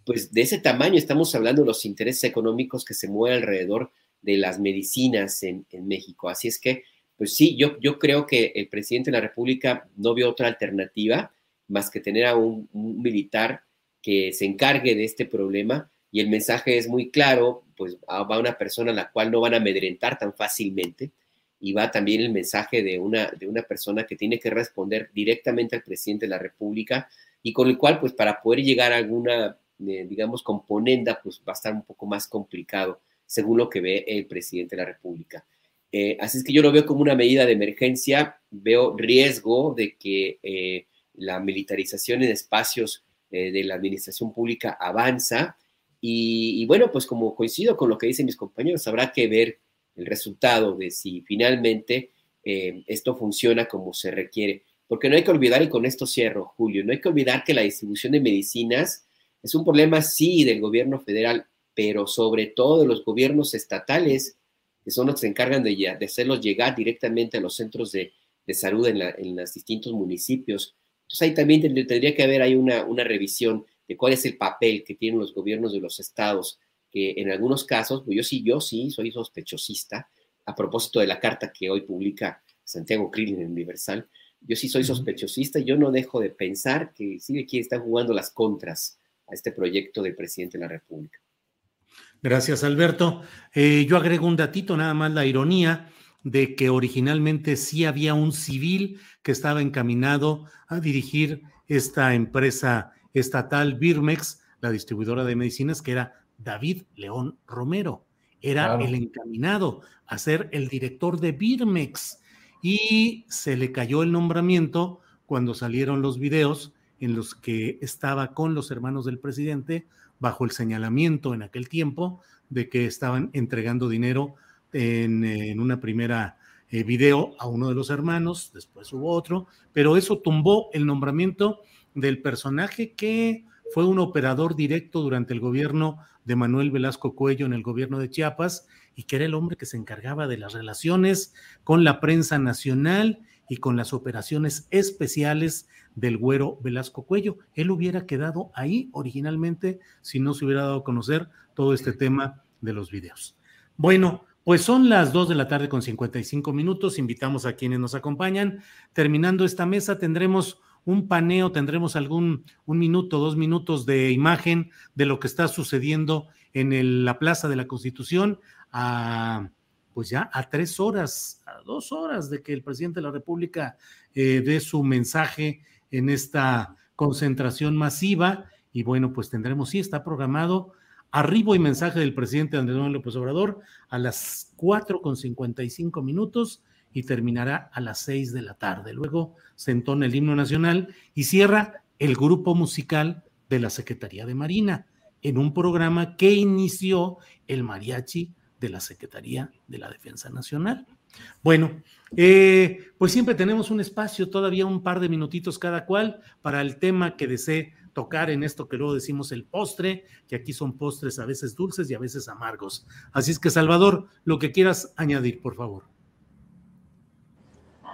Speaker 3: pues de ese tamaño estamos hablando de los intereses económicos que se mueven alrededor de las medicinas en, México. Así es que, pues sí, yo, yo creo que el presidente de la República no vio otra alternativa más que tener a un, militar que se encargue de este problema y el mensaje es muy claro, pues va una persona a la cual no van a amedrentar tan fácilmente, y va también el mensaje de una, de una persona que tiene que responder directamente al presidente de la República y con el cual, pues para poder llegar a alguna, eh, digamos, componenda, pues va a estar un poco más complicado, según lo que ve el presidente de la República. Eh, así es que yo lo veo como una medida de emergencia, veo riesgo de que eh, la militarización en espacios de la administración pública avanza y bueno, pues como coincido con lo que dicen mis compañeros, habrá que ver el resultado de si finalmente eh, esto funciona como se requiere. Porque no hay que olvidar, y con esto cierro, Julio, no hay que olvidar que la distribución de medicinas es un problema, sí, del gobierno federal, pero sobre todo de los gobiernos estatales, que son los que se encargan de, de hacerlos llegar directamente a los centros de, salud en, los distintos municipios. Entonces ahí también tendría que haber ahí una, una revisión de cuál es el papel que tienen los gobiernos de los estados que en algunos casos, pues yo sí, yo sí soy sospechosista, a propósito de la carta que hoy publica Santiago Krill en Universal, yo sí soy sospechosista, yo no dejo de pensar que sí aquí están jugando las contras a este proyecto del presidente de la República.
Speaker 1: Gracias, Alberto. Eh, yo agrego un datito, nada más la ironía de que originalmente sí había un civil que estaba encaminado a dirigir esta empresa estatal Birmex, la distribuidora de medicinas, que era David León Romero. Era el encaminado a ser el director de Birmex y se le cayó el nombramiento cuando salieron los videos en los que estaba con los hermanos del presidente bajo el señalamiento en aquel tiempo de que estaban entregando dinero en, una primera eh, video a uno de los hermanos, después hubo otro, pero eso tumbó el nombramiento del personaje que fue un operador directo durante el gobierno de Manuel Velasco Cuello en el gobierno de Chiapas y que era el hombre que se encargaba de las relaciones con la prensa nacional y con las operaciones especiales del güero Velasco Cuello. Él hubiera quedado ahí originalmente si no se hubiera dado a conocer todo este tema de los videos. Bueno, pues son las 2 de la tarde con 55 minutos. Invitamos a quienes nos acompañan. Terminando esta mesa, tendremos un paneo, tendremos algún un minuto, dos minutos de imagen de lo que está sucediendo en la Plaza de la Constitución a pues ya a tres horas, a dos horas de que el presidente de la República eh, dé su mensaje en esta concentración masiva. Y bueno, pues tendremos, sí, está programado arribo y mensaje del presidente Andrés Manuel López Obrador a las cuatro con cincuenta y cinco minutos y terminará a las seis de la tarde. Luego se entona el himno nacional y cierra el grupo musical de la Secretaría de Marina. en un programa que inició el mariachi de la Secretaría de la Defensa Nacional. Bueno, eh, pues siempre tenemos un espacio, todavía un par de minutitos cada cual, para el tema que desee tocar en esto que luego decimos el postre, que aquí son postres a veces dulces y a veces amargos. Así es que, Salvador, lo que quieras añadir, por favor.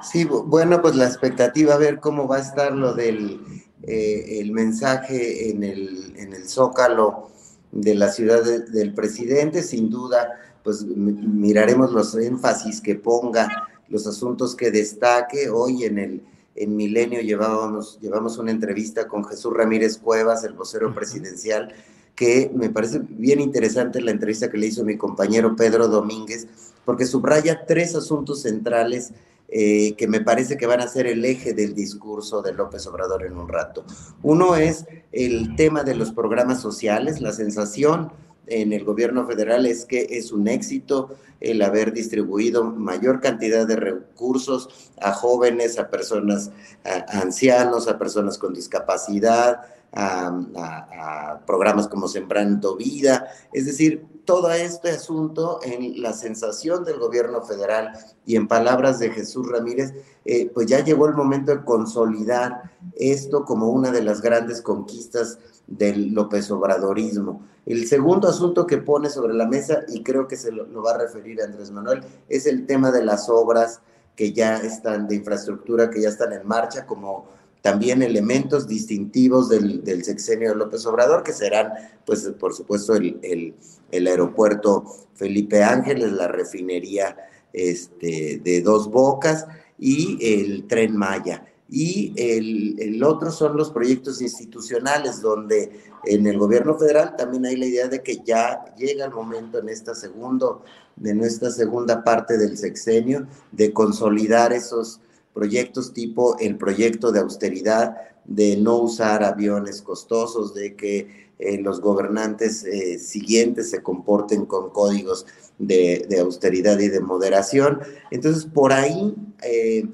Speaker 4: Sí, bueno, pues la expectativa, a ver cómo va a estar lo del eh, el mensaje en el, en el zócalo de la ciudad del presidente, sin duda, pues miraremos los énfasis que ponga, los asuntos que destaque. Hoy en el en Milenio llevábamos, llevamos una entrevista con Jesús Ramírez Cuevas, el vocero presidencial, que me parece bien interesante la entrevista que le hizo mi compañero Pedro Domínguez, porque subraya tres asuntos centrales eh, que me parece que van a ser el eje del discurso de López Obrador en un rato. Uno es el tema de los programas sociales, la sensación en el gobierno federal es que es un éxito el haber distribuido mayor cantidad de recursos a jóvenes, a personas, a ancianos, a personas con discapacidad, a, programas como Sembrando Vida, es decir, todo este asunto en la sensación del gobierno federal y en palabras de Jesús Ramírez, eh, pues ya llegó el momento de consolidar esto como una de las grandes conquistas del López Obradorismo. El segundo asunto que pone sobre la mesa, y creo que se lo, lo va a referir Andrés Manuel, es el tema de las obras que ya están de infraestructura, que ya están en marcha, como también elementos distintivos del, sexenio de López Obrador, que serán, pues, por supuesto, el, aeropuerto Felipe Ángeles, la refinería este, de Dos Bocas y el tren Maya. Y el, el, otro son los proyectos institucionales, donde en el gobierno federal también hay la idea de que ya llega el momento en esta segundo, de nuestra segunda parte del sexenio de consolidar esos proyectos tipo el proyecto de austeridad, de no usar aviones costosos, de que eh, los gobernantes eh, siguientes se comporten con códigos de, austeridad y de moderación. Entonces, por ahí eh,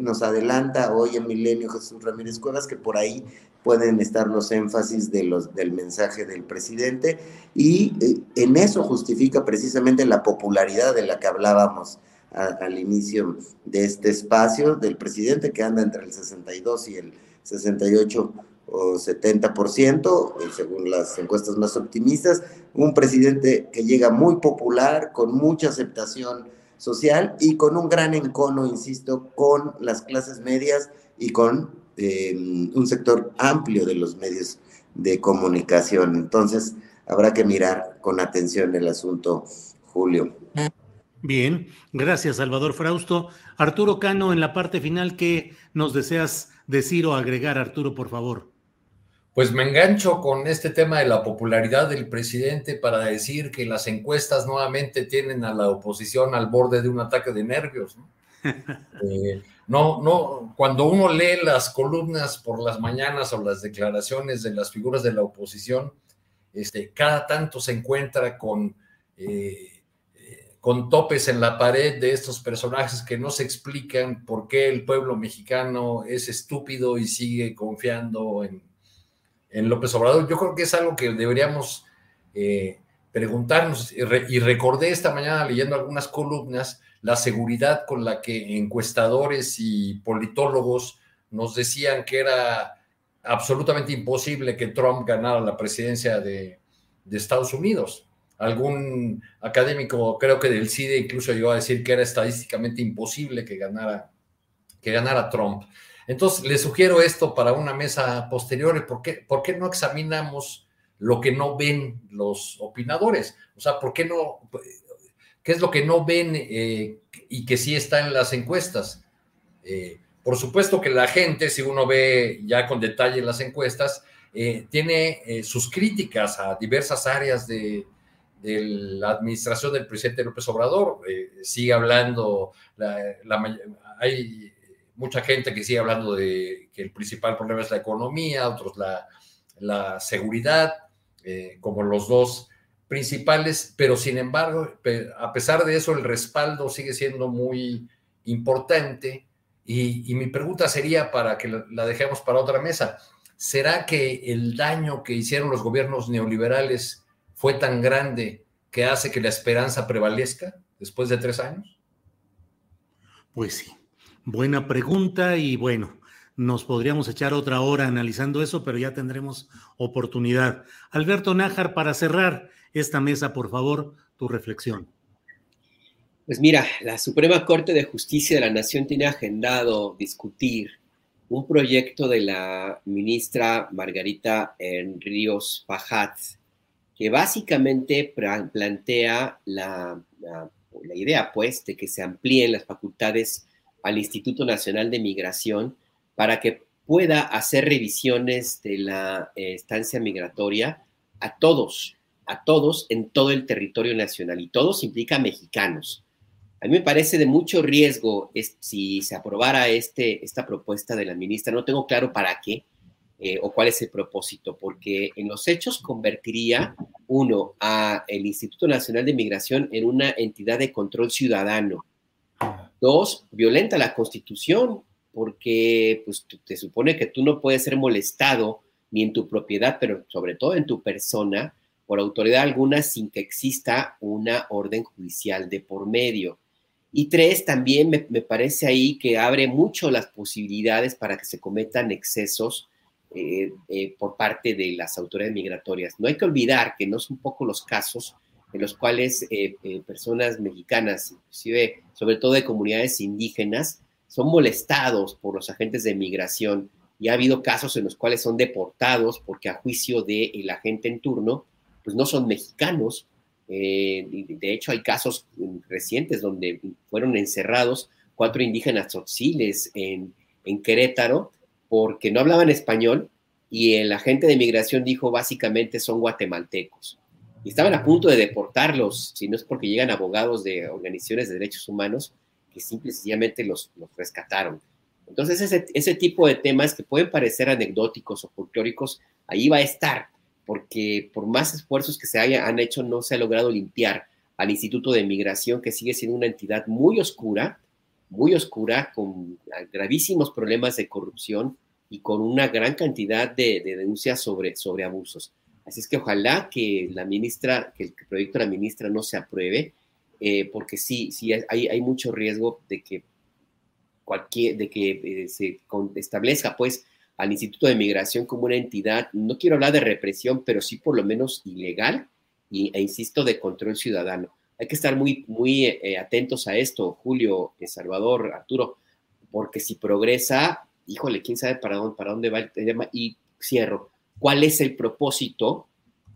Speaker 4: nos adelanta hoy en Milenio Jesús Ramírez Cuevas que por ahí pueden estar los énfasis de los, del mensaje del presidente y en eso justifica precisamente la popularidad de la que hablábamos al inicio de este espacio del presidente que anda entre el 62 y el 68 o 70%, eh, según las encuestas más optimistas, un presidente que llega muy popular, con mucha aceptación social y con un gran encono, insisto, con las clases medias y con eh, un sector amplio de los medios de comunicación. Entonces, habrá que mirar con atención el asunto, Julio.
Speaker 1: Bien, gracias Salvador Frausto. Arturo Cano, en la parte final, ¿qué nos deseas decir o agregar, Arturo, por favor?
Speaker 2: Pues me engancho con este tema de la popularidad del presidente para decir que las encuestas nuevamente tienen a la oposición al borde de un ataque de nervios. ¿no? Eh, no, no, cuando uno lee las columnas por las mañanas o las declaraciones de las figuras de la oposición, este, cada tanto se encuentra con eh, con topes en la pared de estos personajes que no se explican por qué el pueblo mexicano es estúpido y sigue confiando en, López Obrador. Yo creo que es algo que deberíamos eh, preguntarnos y, recordé esta mañana leyendo algunas columnas la seguridad con la que encuestadores y politólogos nos decían que era absolutamente imposible que Trump ganara la presidencia de Estados Unidos algún académico, creo que del CIDE, incluso llegó a decir que era estadísticamente imposible que ganara, que ganara Trump. Entonces, le sugiero esto para una mesa posterior. ¿Por qué, ¿Por qué no examinamos lo que no ven los opinadores? O sea, ¿por qué no? ¿Qué es lo que no ven eh, y que sí está en las encuestas? Eh, por supuesto que la gente, si uno ve ya con detalle las encuestas, eh, tiene sus críticas a diversas áreas de, de la administración del presidente López Obrador. Eh, sigue hablando, hay mucha gente que sigue hablando de que el principal problema es la economía, otros la, seguridad, eh, como los dos principales, pero sin embargo, a pesar de eso, el respaldo sigue siendo muy importante. Y, mi pregunta sería para que la dejemos para otra mesa. ¿será que el daño que hicieron los gobiernos neoliberales fue tan grande que hace que la esperanza prevalezca después de tres años?
Speaker 1: Pues sí, buena pregunta y bueno, nos podríamos echar otra hora analizando eso, pero ya tendremos oportunidad. Alberto Nájar, para cerrar esta mesa, por favor, tu reflexión.
Speaker 3: Pues mira, la Suprema Corte de Justicia de la Nación tiene agendado discutir un proyecto de la ministra Margarita Ríos Pajat, que básicamente plantea la, la, idea, pues, de que se amplíen las facultades al Instituto Nacional de Migración para que pueda hacer revisiones de la eh, estancia migratoria a todos, a todos en todo el territorio nacional. Y todos implica mexicanos. A mí me parece de mucho riesgo si se aprobara este, esta propuesta de la ministra. No tengo claro para qué eh, o cuál es el propósito, porque en los hechos convertiría, uno, a el Instituto Nacional de Migración en una entidad de control ciudadano. Dos, violenta la Constitución porque pues, te supone que tú no puedes ser molestado ni en tu propiedad, pero sobre todo en tu persona, por autoridad alguna sin que exista una orden judicial de por medio. Y tres, también me, parece ahí que abre mucho las posibilidades para que se cometan excesos eh, eh, por parte de las autoridades migratorias. No hay que olvidar que no son poco los casos en los cuales eh, personas mexicanas, inclusive sobre todo de comunidades indígenas, son molestados por los agentes de migración y ha habido casos en los cuales son deportados porque a juicio del el agente en turno, pues no son mexicanos. De hecho, hay casos recientes donde fueron encerrados cuatro indígenas tzotziles en Querétaro porque no hablaban español y el agente de migración dijo básicamente son guatemaltecos. Y estaban a punto de deportarlos, si no es porque llegan abogados de organizaciones de derechos humanos, que simple y sencillamente los, rescataron. Entonces, ese, ese, tipo de temas que pueden parecer anecdóticos o folclóricos, ahí va a estar, porque por más esfuerzos que se haya, han hecho, no se ha logrado limpiar al Instituto de Migración, que sigue siendo una entidad muy oscura, muy oscura, con gravísimos problemas de corrupción y con una gran cantidad de, de denuncias sobre, sobre abusos. Así es que ojalá que la ministra, que el proyecto de la ministra no se apruebe, eh, porque sí, sí hay, hay, mucho riesgo de que cualquier, de que eh, se establezca pues al Instituto de Migración como una entidad, no quiero hablar de represión, pero sí por lo menos ilegal y, e insisto, de control ciudadano. Hay que estar muy, muy eh, atentos a esto, Julio, Salvador, Arturo, porque si progresa, híjole, quién sabe para dónde, para dónde va el tema. Y cierro, ¿cuál es el propósito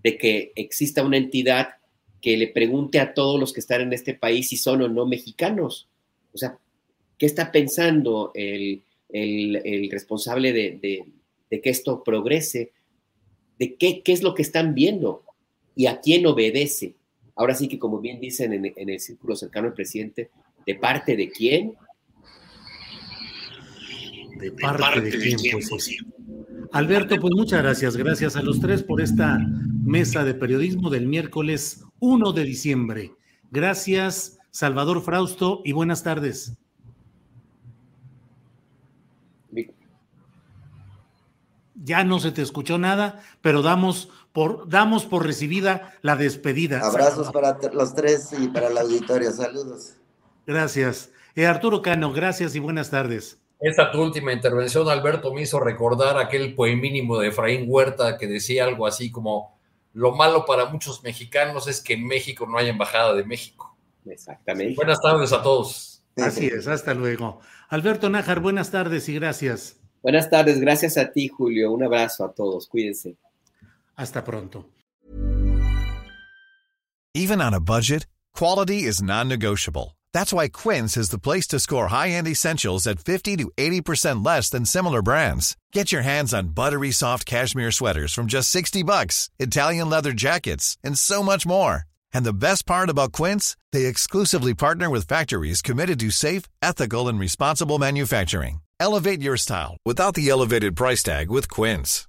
Speaker 3: de que exista una entidad que le pregunte a todos los que están en este país si son o no mexicanos. O sea, ¿qué está pensando el, responsable de, que esto progrese? ¿De qué, qué es lo que están viendo? ¿Y a quién obedece? Ahora sí que, como bien dicen en, el círculo cercano al presidente, ¿de parte de quién?
Speaker 1: ¿De parte, de, quién? Pues, Alberto, pues muchas gracias. Gracias a los tres por esta mesa de periodismo del miércoles 1 de diciembre. Gracias, Salvador Frausto, y buenas tardes. Ya no se te escuchó nada, pero damos por, damos por recibida la despedida.
Speaker 4: Abrazos para los tres y para el auditorio. Saludos.
Speaker 1: Gracias. Eh, Arturo Cano, gracias y buenas tardes.
Speaker 2: Esta tu última intervención, Alberto, me hizo recordar aquel poemínimo de Efraín Huerta que decía algo así como lo malo para muchos mexicanos es que en México no hay embajada de México.
Speaker 3: Exactamente.
Speaker 2: Buenas tardes a todos.
Speaker 1: Así es, hasta luego. Alberto Nájar, buenas tardes y gracias.
Speaker 3: Buenas tardes, gracias a ti, Julio. Un abrazo a todos, cuídense.
Speaker 1: Hasta pronto.
Speaker 6: Even on a budget, quality is non-negotiable. That's why Quince is the place to score high-end essentials at 50 to 80% less than similar brands. Get your hands on buttery soft cashmere sweaters from just 60 bucks, Italian leather jackets, and so much more. And the best part about Quince, they exclusively partner with factories committed to safe, ethical, and responsible manufacturing. Elevate your style without the elevated price tag with Quince.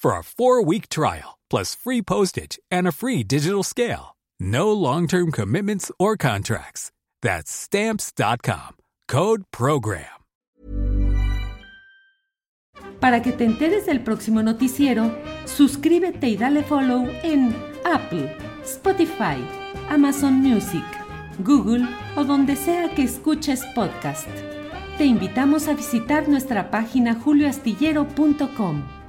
Speaker 7: for a four-week trial, plus free postage and a free digital scale. No long-term commitments or contracts. That's Stamps.com. Code PROGRAM.
Speaker 8: Para que te enteres del próximo noticiero, suscríbete y dale follow en Apple, Spotify, Amazon Music, Google o donde sea que escuches podcast. Te invitamos a visitar nuestra página julioastillero.com.